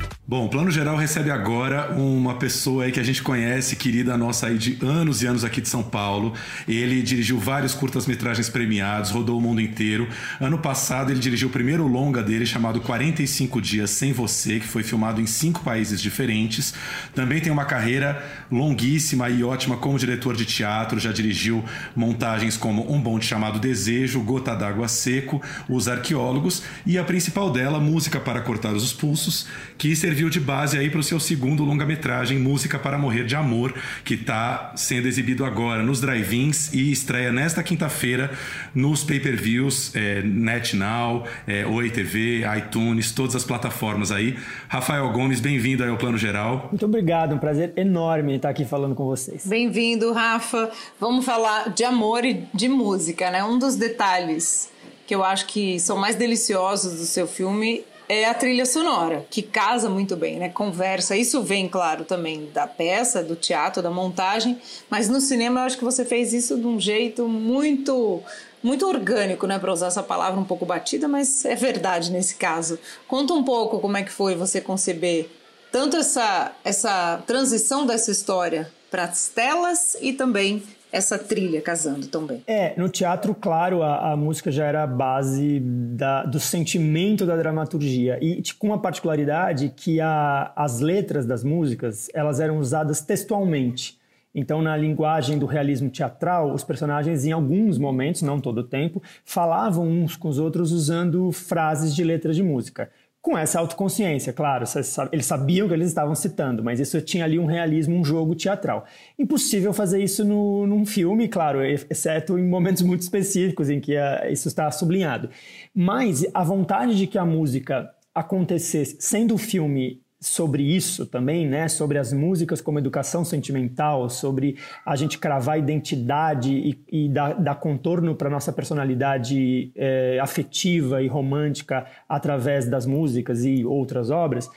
Bom, o Plano Geral recebe agora uma pessoa aí que a gente conhece, querida nossa aí de anos e anos aqui de São Paulo. Ele dirigiu vários curtas-metragens premiados, rodou o mundo inteiro. Ano passado ele dirigiu o primeiro longa dele chamado 45 Dias Sem Você, que foi filmado em cinco países diferentes. Também tem uma carreira longuíssima e ótima como diretor de teatro, já dirigiu montagens como Um Bonde Chamado Desejo, Gota d'Água Seco, Os Arqueólogos e a principal dela, Música para Cortar os Pulsos, que serviu serviu de base aí para o seu segundo longa-metragem, Música para Morrer de Amor, que está sendo exibido agora nos drive-ins e estreia nesta quinta-feira nos pay-per-views, é, NetNow, é, Oi TV, iTunes, todas as plataformas aí. Rafael Gomes, bem-vindo aí ao Plano Geral. Muito obrigado, um prazer enorme estar aqui falando com vocês. Bem-vindo, Rafa. Vamos falar de amor e de música, né? Um dos detalhes que eu acho que são mais deliciosos do seu filme é a trilha sonora, que casa muito bem, né? Conversa. Isso vem, claro, também da peça, do teatro, da montagem, mas no cinema eu acho que você fez isso de um jeito muito muito orgânico, né, para usar essa palavra um pouco batida, mas é verdade nesse caso. Conta um pouco como é que foi você conceber tanto essa essa transição dessa história para as telas e também essa trilha casando também. É, no teatro, claro, a, a música já era a base da, do sentimento da dramaturgia e com uma particularidade que a, as letras das músicas elas eram usadas textualmente. Então, na linguagem do realismo teatral, os personagens, em alguns momentos, não todo o tempo, falavam uns com os outros usando frases de letras de música com essa autoconsciência, claro, eles sabiam que eles estavam citando, mas isso tinha ali um realismo, um jogo teatral. Impossível fazer isso no, num filme, claro, exceto em momentos muito específicos em que a, isso está sublinhado. Mas a vontade de que a música acontecesse, sendo o filme sobre isso também, né? Sobre as músicas como educação sentimental, sobre a gente cravar identidade e, e dar, dar contorno para nossa personalidade é, afetiva e romântica através das músicas e outras obras.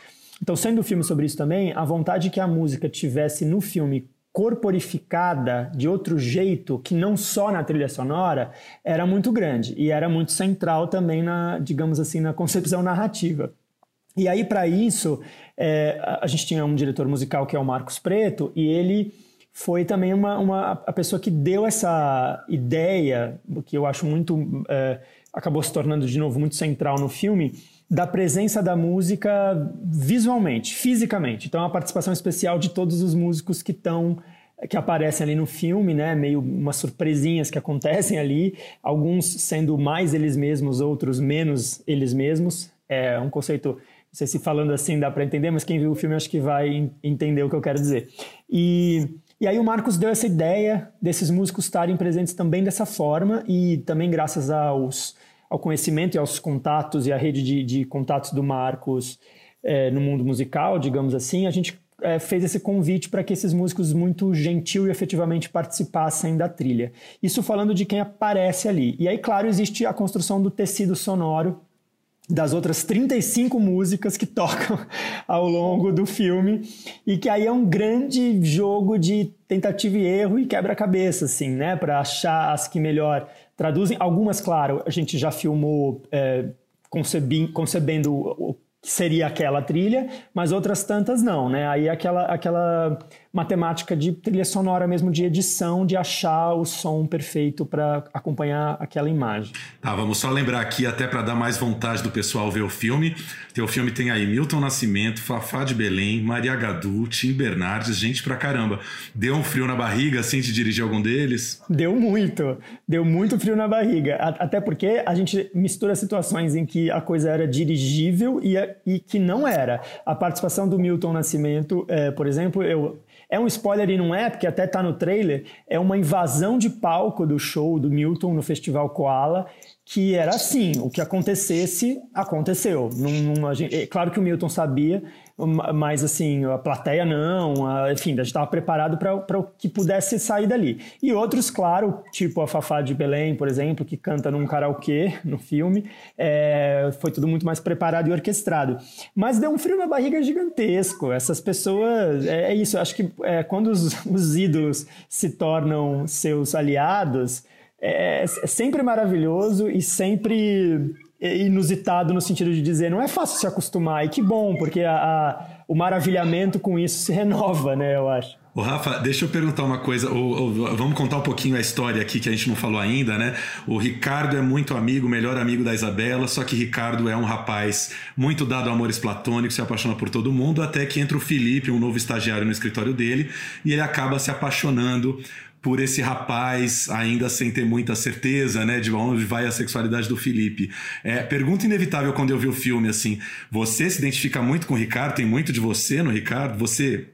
Então, sendo o filme sobre isso também, a vontade que a música tivesse no filme corporificada de outro jeito, que não só na trilha sonora, era muito grande e era muito central também na, digamos assim, na concepção narrativa. E aí, para isso, é, a gente tinha um diretor musical que é o Marcos Preto, e ele foi também uma, uma a pessoa que deu essa ideia, que eu acho muito. É, acabou se tornando de novo muito central no filme, da presença da música visualmente, fisicamente. Então, a participação especial de todos os músicos que estão que aparecem ali no filme, né, meio umas surpresinhas que acontecem ali, alguns sendo mais eles mesmos, outros menos eles mesmos. É um conceito não sei se falando assim dá para entender, mas quem viu o filme acho que vai entender o que eu quero dizer. E, e aí o Marcos deu essa ideia desses músicos estarem presentes também dessa forma e também graças aos, ao conhecimento e aos contatos e à rede de, de contatos do Marcos é, no mundo musical, digamos assim, a gente é, fez esse convite para que esses músicos muito gentil e efetivamente participassem da trilha. Isso falando de quem aparece ali. E aí, claro, existe a construção do tecido sonoro das outras 35 músicas que tocam ao longo do filme e que aí é um grande jogo de tentativa e erro e quebra-cabeça, assim, né, para achar as que melhor traduzem. Algumas, claro, a gente já filmou é, concebendo o que seria aquela trilha, mas outras tantas não, né? Aí aquela aquela matemática de trilha sonora mesmo, de edição, de achar o som perfeito para acompanhar aquela imagem. Tá, vamos só lembrar aqui, até para dar mais vontade do pessoal ver o filme. Teu filme tem aí Milton Nascimento, Fafá de Belém, Maria Gadu, Tim Bernardes, gente pra caramba. Deu um frio na barriga assim de dirigir algum deles? Deu muito, deu muito frio na barriga. Até porque a gente mistura situações em que a coisa era dirigível e, e que não era. A participação do Milton Nascimento, é, por exemplo, eu é um spoiler e não é, porque até tá no trailer, é uma invasão de palco do show do Milton no Festival Koala, que era assim, o que acontecesse, aconteceu. Num, numa, é claro que o Milton sabia, mas assim, a plateia não, a, enfim, a gente estava preparado para o que pudesse sair dali. E outros, claro, tipo a Fafá de Belém, por exemplo, que canta num karaokê no filme, é, foi tudo muito mais preparado e orquestrado. Mas deu um frio na barriga gigantesco. Essas pessoas, é, é isso, acho que é, quando os, os ídolos se tornam seus aliados, é, é sempre maravilhoso e sempre inusitado no sentido de dizer não é fácil se acostumar e que bom porque a, a, o maravilhamento com isso se renova, né? Eu acho. O Rafa, deixa eu perguntar uma coisa. vamos contar um pouquinho a história aqui que a gente não falou ainda, né? O Ricardo é muito amigo, melhor amigo da Isabela, só que Ricardo é um rapaz muito dado a amores platônicos, se apaixona por todo mundo, até que entra o Felipe, um novo estagiário no escritório dele, e ele acaba se apaixonando por esse rapaz, ainda sem ter muita certeza, né, de onde vai a sexualidade do Felipe. É, pergunta inevitável quando eu vi o filme, assim, você se identifica muito com o Ricardo? Tem muito de você no Ricardo? Você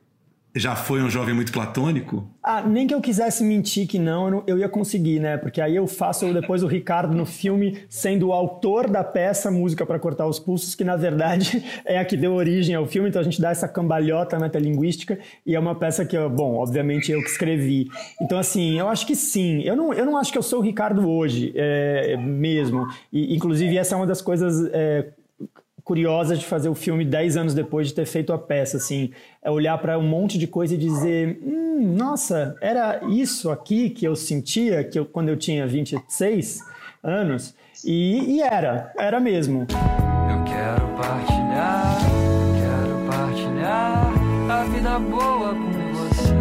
já foi um jovem muito platônico? Ah, nem que eu quisesse mentir que não, eu ia conseguir, né? Porque aí eu faço depois o Ricardo no filme sendo o autor da peça Música para Cortar os Pulsos, que na verdade é a que deu origem ao filme, então a gente dá essa cambalhota metalinguística e é uma peça que, bom, obviamente eu que escrevi. Então, assim, eu acho que sim. Eu não, eu não acho que eu sou o Ricardo hoje, é, mesmo. E, inclusive, essa é uma das coisas é, curiosas de fazer o filme dez anos depois de ter feito a peça, assim, é olhar para um monte de coisa e dizer, hum, nossa, era isso aqui que eu sentia que eu, quando eu tinha 26 anos, e, e era, era mesmo. Eu quero partilhar, quero partilhar a vida boa com você.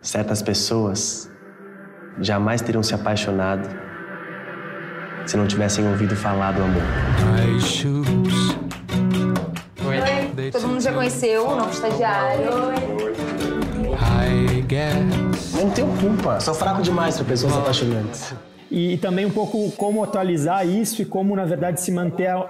Certas pessoas jamais teriam se apaixonado se não tivessem ouvido falar do amor. Oi, todo mundo já conheceu o novo estagiário. Não tenho culpa, sou fraco demais para pessoas apaixonantes. E, e, também um pouco como atualizar isso e como, na verdade, se manter a,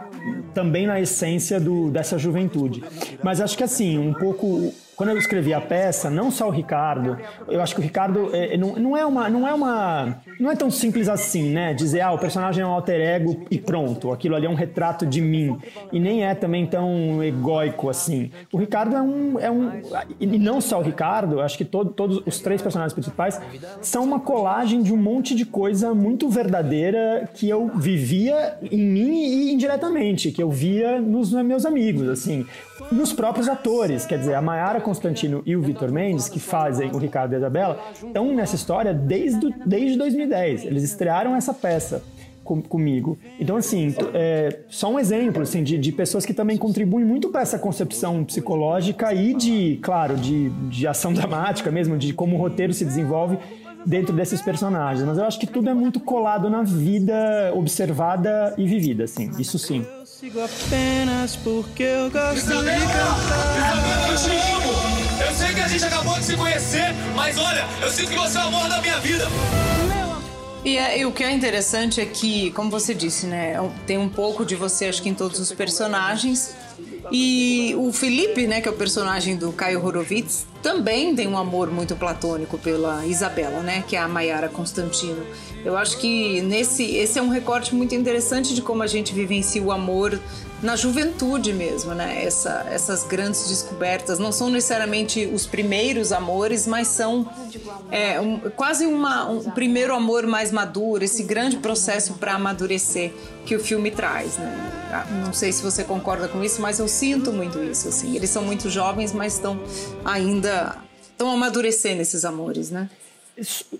também na essência do, dessa juventude. Mas acho que assim, um pouco quando eu escrevi a peça, não só o Ricardo, eu acho que o Ricardo é, não, não, é uma, não é uma, não é tão simples assim, né? Dizer, ah, o personagem é um alter ego e pronto, aquilo ali é um retrato de mim. E nem é também tão egóico assim. O Ricardo é um, é um e não só o Ricardo, acho que todo, todos os três personagens principais são uma colagem de um monte de coisa muito verdadeira que eu vivia em mim e indiretamente, que eu via nos meus amigos, assim nos próprios atores. Quer dizer, a Mayara Constantino e o Vitor Mendes, que fazem o Ricardo e a Isabela, estão nessa história desde, desde 2010. Eles estrearam essa peça com, comigo. Então, assim, é só um exemplo assim, de, de pessoas que também contribuem muito para essa concepção psicológica e de, claro, de, de ação dramática mesmo, de como o roteiro se desenvolve dentro desses personagens. Mas eu acho que tudo é muito colado na vida observada e vivida, assim. Isso sim. Sigo apenas porque eu gosto Isabela! de cantar. Isabela, eu te amo! Eu sei que a gente acabou de se conhecer, mas olha, eu sinto que você é o amor da minha vida. E, é, e, o que é interessante é que, como você disse, né, é tem um pouco de você, acho que em todos os personagens. E o Felipe, né, que é o personagem do Caio Horowitz, também tem um amor muito platônico pela Isabela, né, que é a Maiara Constantino. Eu acho que nesse esse é um recorte muito interessante de como a gente vivencia o amor na juventude mesmo, né? Essa, essas grandes descobertas não são necessariamente os primeiros amores, mas são é, um, quase uma, um primeiro amor mais maduro, esse grande processo para amadurecer que o filme traz, né? Ah, não sei se você concorda com isso, mas eu sinto muito isso. Assim, eles são muito jovens, mas estão ainda estão amadurecendo esses amores, né?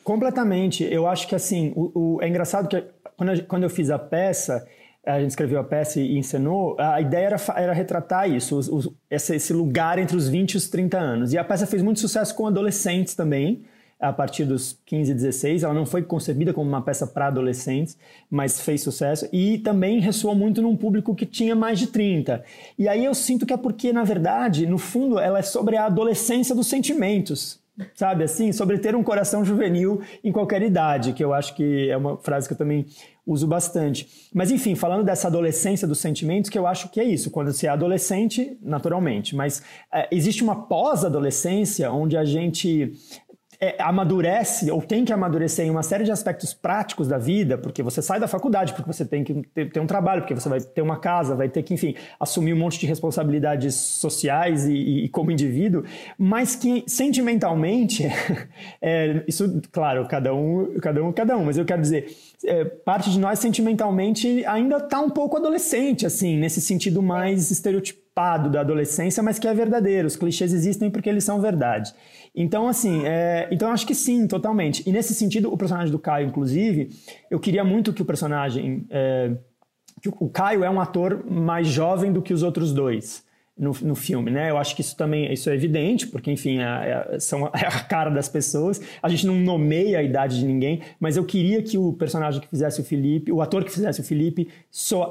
Completamente. Eu acho que assim, o, o é engraçado que quando eu, quando eu fiz a peça, a gente escreveu a peça e encenou, a ideia era, era retratar isso, os, os, esse, esse, lugar entre os 20 e os 30 anos. E a peça fez muito sucesso com adolescentes também, a partir dos 15 e 16. Ela não foi concebida como uma peça para adolescentes, mas fez sucesso. E também ressoou muito num público que tinha mais de 30. E aí eu sinto que é porque, na verdade, no fundo, ela é sobre a adolescência dos sentimentos sabe assim, sobre ter um coração juvenil em qualquer idade, que eu acho que é uma frase que eu também uso bastante. Mas enfim, falando dessa adolescência dos sentimentos, que eu acho que é isso, quando você é adolescente, naturalmente, mas é, existe uma pós-adolescência onde a gente é, amadurece ou tem que amadurecer em uma série de aspectos práticos da vida, porque você sai da faculdade, porque você tem que ter, ter um trabalho, porque você vai ter uma casa, vai ter que, enfim, assumir um monte de responsabilidades sociais e, e, e como indivíduo, mas que sentimentalmente, é, isso, claro, cada um, cada um, cada um, mas eu quero dizer, é, parte de nós sentimentalmente ainda está um pouco adolescente, assim, nesse sentido mais estereotipado da adolescência, mas que é verdadeiro. Os clichês existem porque eles são verdade. Então, assim, é, então acho que sim, totalmente. E nesse sentido, o personagem do Caio, inclusive, eu queria muito que o personagem é, que o Caio é um ator mais jovem do que os outros dois no, no filme, né? Eu acho que isso também isso é evidente, porque, enfim, é, é, são, é a cara das pessoas. A gente não nomeia a idade de ninguém, mas eu queria que o personagem que fizesse o Felipe, o ator que fizesse o Felipe, só,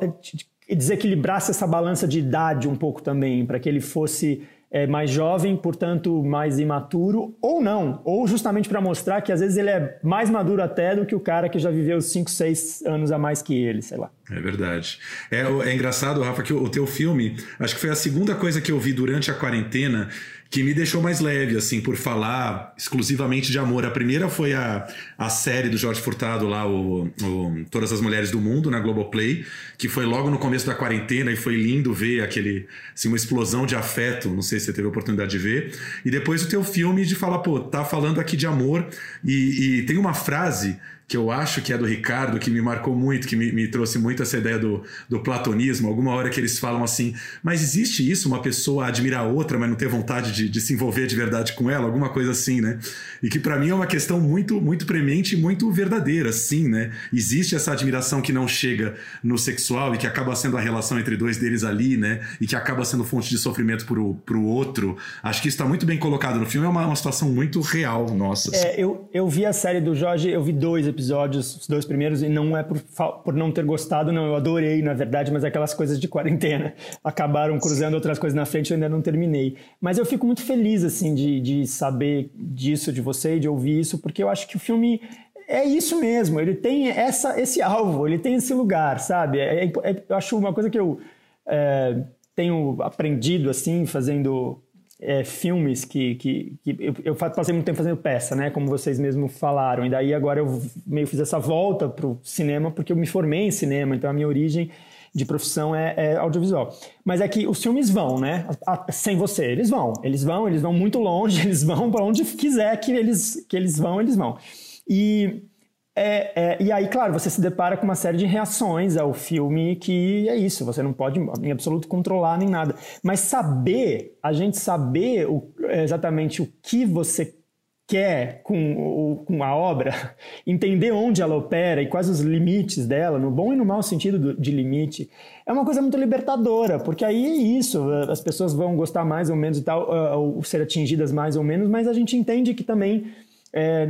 desequilibrasse essa balança de idade um pouco também, para que ele fosse é, mais jovem, portanto mais imaturo, ou não, ou justamente para mostrar que às vezes ele é mais maduro até do que o cara que já viveu 5, 6 anos a mais que ele, sei lá. É verdade. É, é engraçado, Rafa, que o, o teu filme, acho que foi a segunda coisa que eu vi durante a quarentena que me deixou mais leve, assim, por falar exclusivamente de amor. A primeira foi a, a série do Jorge Furtado lá, o, o Todas as Mulheres do Mundo, na Globoplay, que foi logo no começo da quarentena e foi lindo ver aquele, assim, uma explosão de afeto, não sei se você teve a oportunidade de ver. E depois o teu filme de falar, pô, tá falando aqui de amor e, e tem uma frase que eu acho que é do Ricardo, que me marcou muito, que me, me, trouxe muito essa ideia do, do platonismo. Alguma hora que eles falam assim, mas existe isso, uma pessoa admirar a outra, mas não ter vontade de, de se envolver de verdade com ela? Alguma coisa assim, né? E que para mim é uma questão muito, muito premente e muito verdadeira, sim, né? Existe essa admiração que não chega no sexual e que acaba sendo a relação entre dois deles ali, né? E que acaba sendo fonte de sofrimento pro, pro outro. Acho que isso está muito bem colocado no filme, é uma, uma situação muito real nossa. Assim. É, eu, eu vi a série do Jorge, eu vi dois episódios, os dois primeiros, e não é por, por não ter gostado, não. Eu adorei, na verdade, mas aquelas coisas de quarentena acabaram cruzando outras coisas na frente, eu ainda não terminei. Mas eu fico muito feliz, assim, de, de saber disso de você e de ouvir isso, porque eu acho que o filme é isso mesmo, ele tem essa, esse alvo, ele tem esse lugar, sabe? É, é, é eu acho uma coisa que eu é, tenho aprendido, assim, fazendo é, filmes que, que, que eu, eu, passei muito tempo fazendo peça, né? Como vocês mesmos falaram. E daí agora eu meio fiz essa volta para o cinema porque eu me formei em cinema, então a minha origem de profissão é, é, audiovisual. Mas é que os filmes vão, né? sem você, eles vão. Eles vão, eles vão muito longe, eles vão para onde quiser que eles, que eles vão, eles vão. E é, é, e aí, claro, você se depara com uma série de reações ao filme que é isso, você não pode em absoluto controlar nem nada. Mas saber, a gente saber o, exatamente o que você quer com, com a obra, entender onde ela opera e quais os limites dela, no bom e no mau sentido de limite, é uma coisa muito libertadora, porque aí é isso, as pessoas vão gostar mais ou menos e tal, ou ser atingidas mais ou menos, mas a gente entende que também é,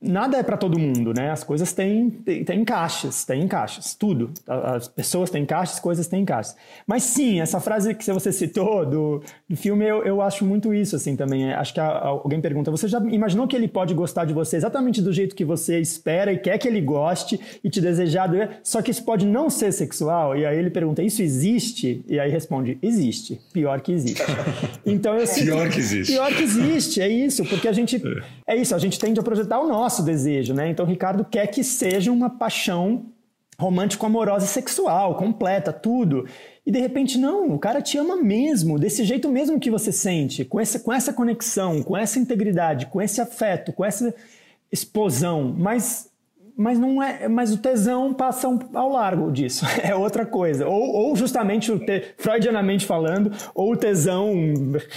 nada é para todo mundo, né? As coisas têm, têm, têm caixas, têm caixas, tudo. As pessoas têm caixas, coisas têm caixas. Mas sim, essa frase que você citou do, do filme, eu, eu acho muito isso, assim, também. Acho que a, alguém pergunta, você já imaginou que ele pode gostar de você exatamente do jeito que você espera e quer que ele goste e te desejar, só que isso pode não ser sexual? E aí ele pergunta, isso existe? E aí responde, existe. Pior que existe. Então eu Pior que existe. Pior que existe, é isso, porque a gente... É, isso, a gente tende a projetar o nosso desejo, né? Então, Ricardo quer que seja uma paixão romântico-amorosa e sexual, completa, tudo. E de repente, não, o cara te ama mesmo, desse jeito mesmo que você sente, com essa, com essa conexão, com essa integridade, com esse afeto, com essa explosão. Mas mas não é, mas o tesão passa ao largo disso, é outra coisa. Ou, ou justamente o te, freudianamente falando, ou o tesão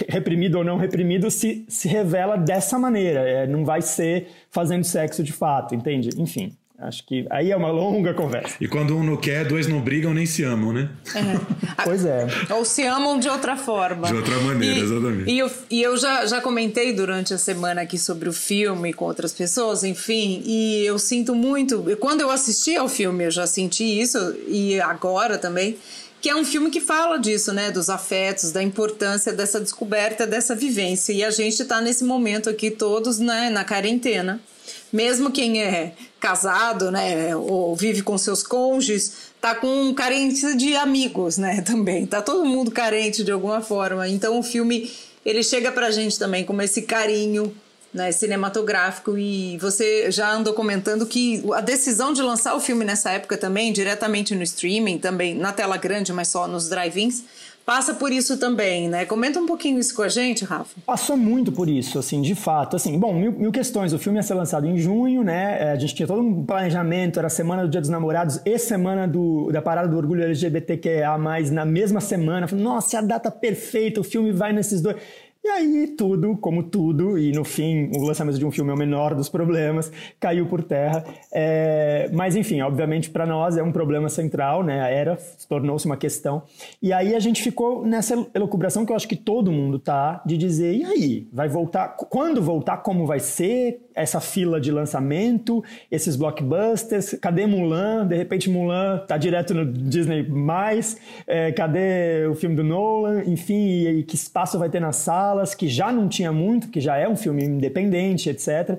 reprimido ou não reprimido se, se revela dessa maneira, é, não vai ser fazendo sexo de fato, entende? Enfim. Acho que aí é uma longa conversa. E quando um não quer, dois não brigam nem se amam, né? É. pois é. Ou se amam de outra forma. De outra maneira, e, exatamente. E eu, e eu já, já comentei durante a semana aqui sobre o filme com outras pessoas, enfim, e eu sinto muito. Quando eu assisti ao filme, eu já senti isso, e agora também que é um filme que fala disso, né, dos afetos, da importância dessa descoberta, dessa vivência. E a gente está nesse momento aqui todos, né, na quarentena. Mesmo quem é casado, né, ou vive com seus cônjuges, tá com carência de amigos, né, também. Tá todo mundo carente de alguma forma. Então o filme ele chega pra gente também com esse carinho né, cinematográfico e você já andou comentando que a decisão de lançar o filme nessa época também, diretamente no streaming, também na tela grande, mas só nos drive-ins, passa por isso também, né? Comenta um pouquinho isso com a gente, Rafa. Passou muito por isso, assim, de fato. Assim, bom, mil, mil questões. O filme ia ser lançado em junho, né? É, a gente tinha todo um planejamento, era semana do Dia dos Namorados e semana do, da parada do orgulho LGBTQIA+, na mesma semana. Nossa, é a data perfeita, o filme vai nesses dois E aí tudo, como tudo, e no fim o lançamento de um filme é o menor dos problemas, caiu por terra. É, mas enfim, obviamente para nós é um problema central, né? A era tornou-se uma questão. E aí a gente ficou nessa elucubração que eu acho que todo mundo tá de dizer, e aí, vai voltar? Quando voltar, como vai ser? Essa fila de lançamento, esses blockbusters, cadê Mulan? De repente Mulan tá direto no Disney+, é, cadê o filme do Nolan? Enfim, e que espaço vai ter na sala? Salas, que já não tinha muito, que já é um filme independente, etc.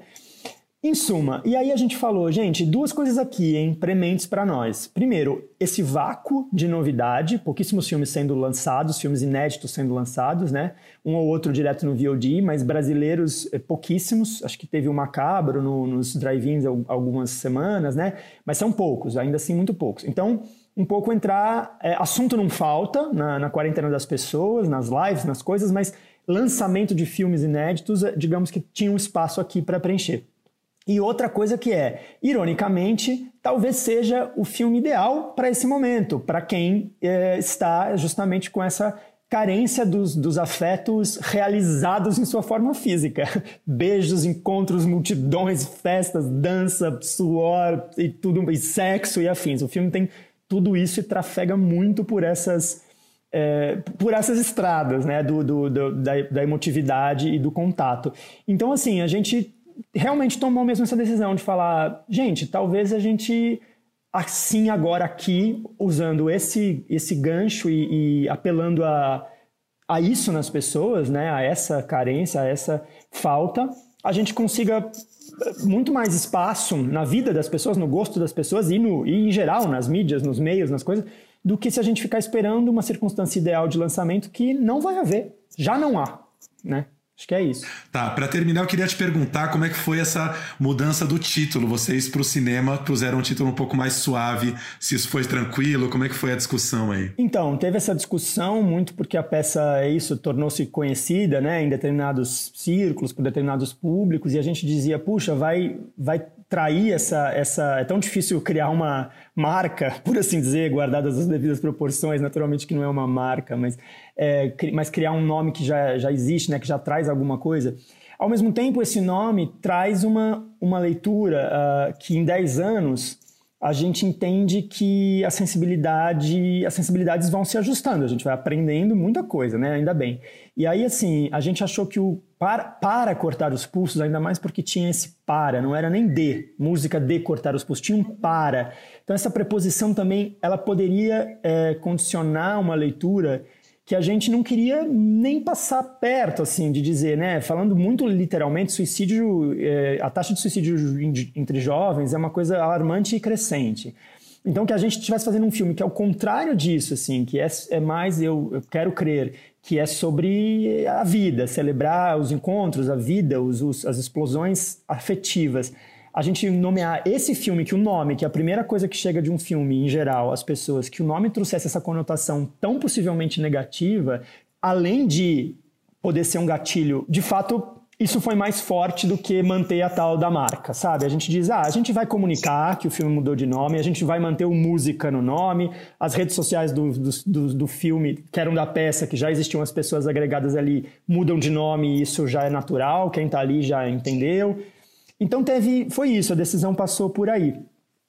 Em suma, e aí a gente falou, gente, duas coisas aqui, hein, prementes para nós. Primeiro, esse vácuo de novidade, pouquíssimos filmes sendo lançados, filmes inéditos sendo lançados, né? Um ou outro direto no VOD, mas brasileiros eh, pouquíssimos. Acho que teve o Macabro no, nos drive-ins algumas semanas, né? Mas são poucos, ainda assim muito poucos. Então, um pouco entrar. É, assunto não falta na, na quarentena das pessoas, nas lives, nas coisas, mas lançamento de filmes inéditos, eh, digamos que tinha um espaço aqui para preencher. E outra coisa que é, ironicamente, talvez seja o filme ideal para esse momento, para quem é, está justamente com essa carência dos, dos afetos realizados em sua forma física. Beijos, encontros, multidões, festas, dança, suor e tudo, e sexo e afins. O filme tem tudo isso e trafega muito por essas é, por essas estradas, né, do, do, do da, da, emotividade e do contato. Então, assim, a gente realmente tomou mesmo essa decisão de falar, gente, talvez a gente assim agora aqui usando esse esse gancho e, e apelando a, a isso nas pessoas, né, a essa carência, a essa falta, a gente consiga muito mais espaço na vida das pessoas, no gosto das pessoas e, no, e em geral nas mídias, nos meios, nas coisas, do que se a gente ficar esperando uma circunstância ideal de lançamento que não vai haver. Já não há, né? Acho que é isso. Tá, para terminar, eu queria te perguntar como é que foi essa mudança do título. Vocês para o cinema puseram um título um pouco mais suave, se isso foi tranquilo, como é que foi a discussão aí? Então, teve essa discussão muito porque a peça, é isso, tornou-se conhecida, né, em determinados círculos, por determinados públicos, e a gente dizia, puxa, vai, vai trair essa, essa. É tão difícil criar uma marca, por assim dizer, guardadas as devidas proporções, naturalmente que não é uma marca, mas, é, mas criar um nome que já, já existe, né, que já traz alguma coisa. Ao mesmo tempo, esse nome traz uma, uma leitura uh, que em 10 anos a gente entende que a sensibilidade, as sensibilidades vão se ajustando, a gente vai aprendendo muita coisa, né? Ainda bem. E aí, assim, a gente achou que o para, para cortar os pulsos, ainda mais porque tinha esse para, não era nem de, música de cortar os pulsos, tinha um para. Então, essa preposição também, ela poderia é, condicionar uma leitura que a gente não queria nem passar perto, assim, de dizer, né? Falando muito literalmente, suicídio, é, a taxa de suicídio entre jovens é uma coisa alarmante e crescente. Então, que a gente estivesse fazendo um filme que é o contrário disso, assim, que é, é mais, eu, eu quero crer, que é sobre a vida, celebrar os encontros, a vida, os, os, as explosões afetivas a gente nomear esse filme, que o nome, que é a primeira coisa que chega de um filme em geral, as pessoas, que o nome trouxesse essa conotação tão possivelmente negativa, além de poder ser um gatilho, de fato, isso foi mais forte do que manter a tal da marca, sabe? A gente diz, ah, a gente vai comunicar que o filme mudou de nome, a gente vai manter o música no nome, as redes sociais do, do, do, do filme, que eram da peça, que já existiam as pessoas agregadas ali, mudam de nome e isso já é natural, quem tá ali já entendeu. Então teve, foi isso, a decisão passou por aí.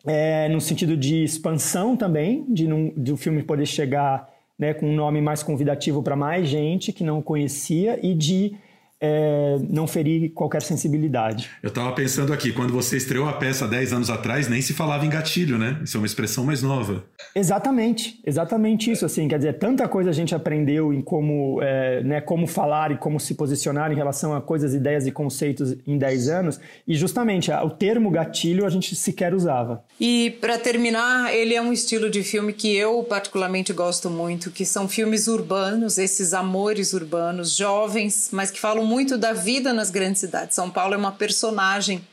É, no sentido de expansão também, de, num, de o filme poder chegar né, com um nome mais convidativo para mais gente que não conhecia e de é, não ferir qualquer sensibilidade. Eu estava pensando aqui, quando você estreou a peça 10 anos atrás, nem se falava em gatilho, né? Isso é uma expressão mais nova. Exatamente, exatamente isso. Assim, quer dizer, tanta coisa a gente aprendeu em como, é, né, como falar e como se posicionar em relação a coisas, ideias e conceitos em 10 anos, e justamente o termo gatilho a gente sequer usava. E para terminar, ele é um estilo de filme que eu particularmente gosto muito, que são filmes urbanos, esses amores urbanos, jovens, mas que falam muito da vida nas grandes cidades. São Paulo é uma personagem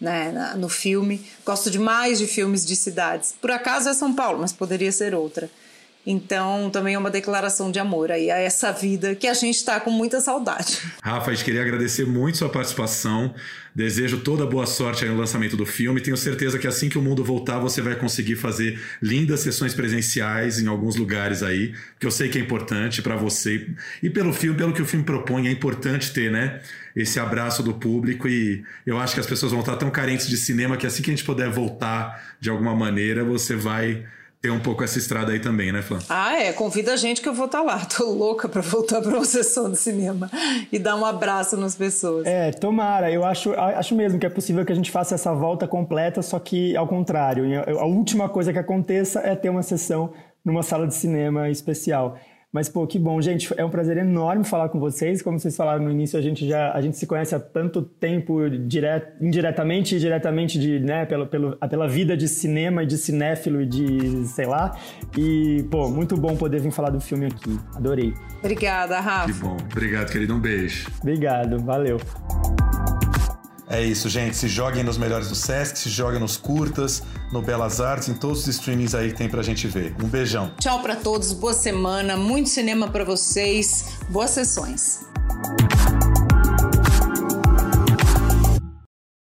né, no filme. Gosto demais de filmes de cidades. Por acaso é São Paulo, mas poderia ser outra. Então, também é uma declaração de amor aí a essa vida que a gente está com muita saudade. Rafa, a gente queria agradecer muito sua participação. Desejo toda boa sorte no lançamento do filme. Tenho certeza que assim que o mundo voltar, você vai conseguir fazer lindas sessões presenciais em alguns lugares aí, que eu sei que é importante para você e pelo filme, pelo que o filme propõe, é importante ter, né? Esse abraço do público e eu acho que as pessoas vão estar tão carentes de cinema que assim que a gente puder voltar de alguma maneira, você vai ter um pouco essa estrada aí também, né, Flá? Ah, é. Convida a gente que eu vou estar lá. Tô louca para voltar para uma sessão de cinema e dar um abraço nas pessoas. É, tomara. Eu acho, acho mesmo que é possível que a gente faça essa volta completa, só que ao contrário. A última coisa que aconteça é ter uma sessão numa sala de cinema especial. Mas, pô, que bom, gente. É um prazer enorme falar com vocês. Como vocês falaram no início, a gente já a gente se conhece há tanto tempo, diret, indiretamente e diretamente, de, né, pelo, pelo, pela vida de cinema e de cinéfilo e de, sei lá. E, pô, muito bom poder vir falar do filme aqui. Adorei. Obrigada, Rafa. Que bom. Obrigado, querido. Um beijo. Obrigado. Valeu. É isso, gente. Se joguem nos melhores do Sesc, se joguem nos curtas, no Belas Artes, em todos os streamings aí que tem pra gente ver. Um beijão. Tchau para todos, boa semana, muito cinema para vocês, boas sessões.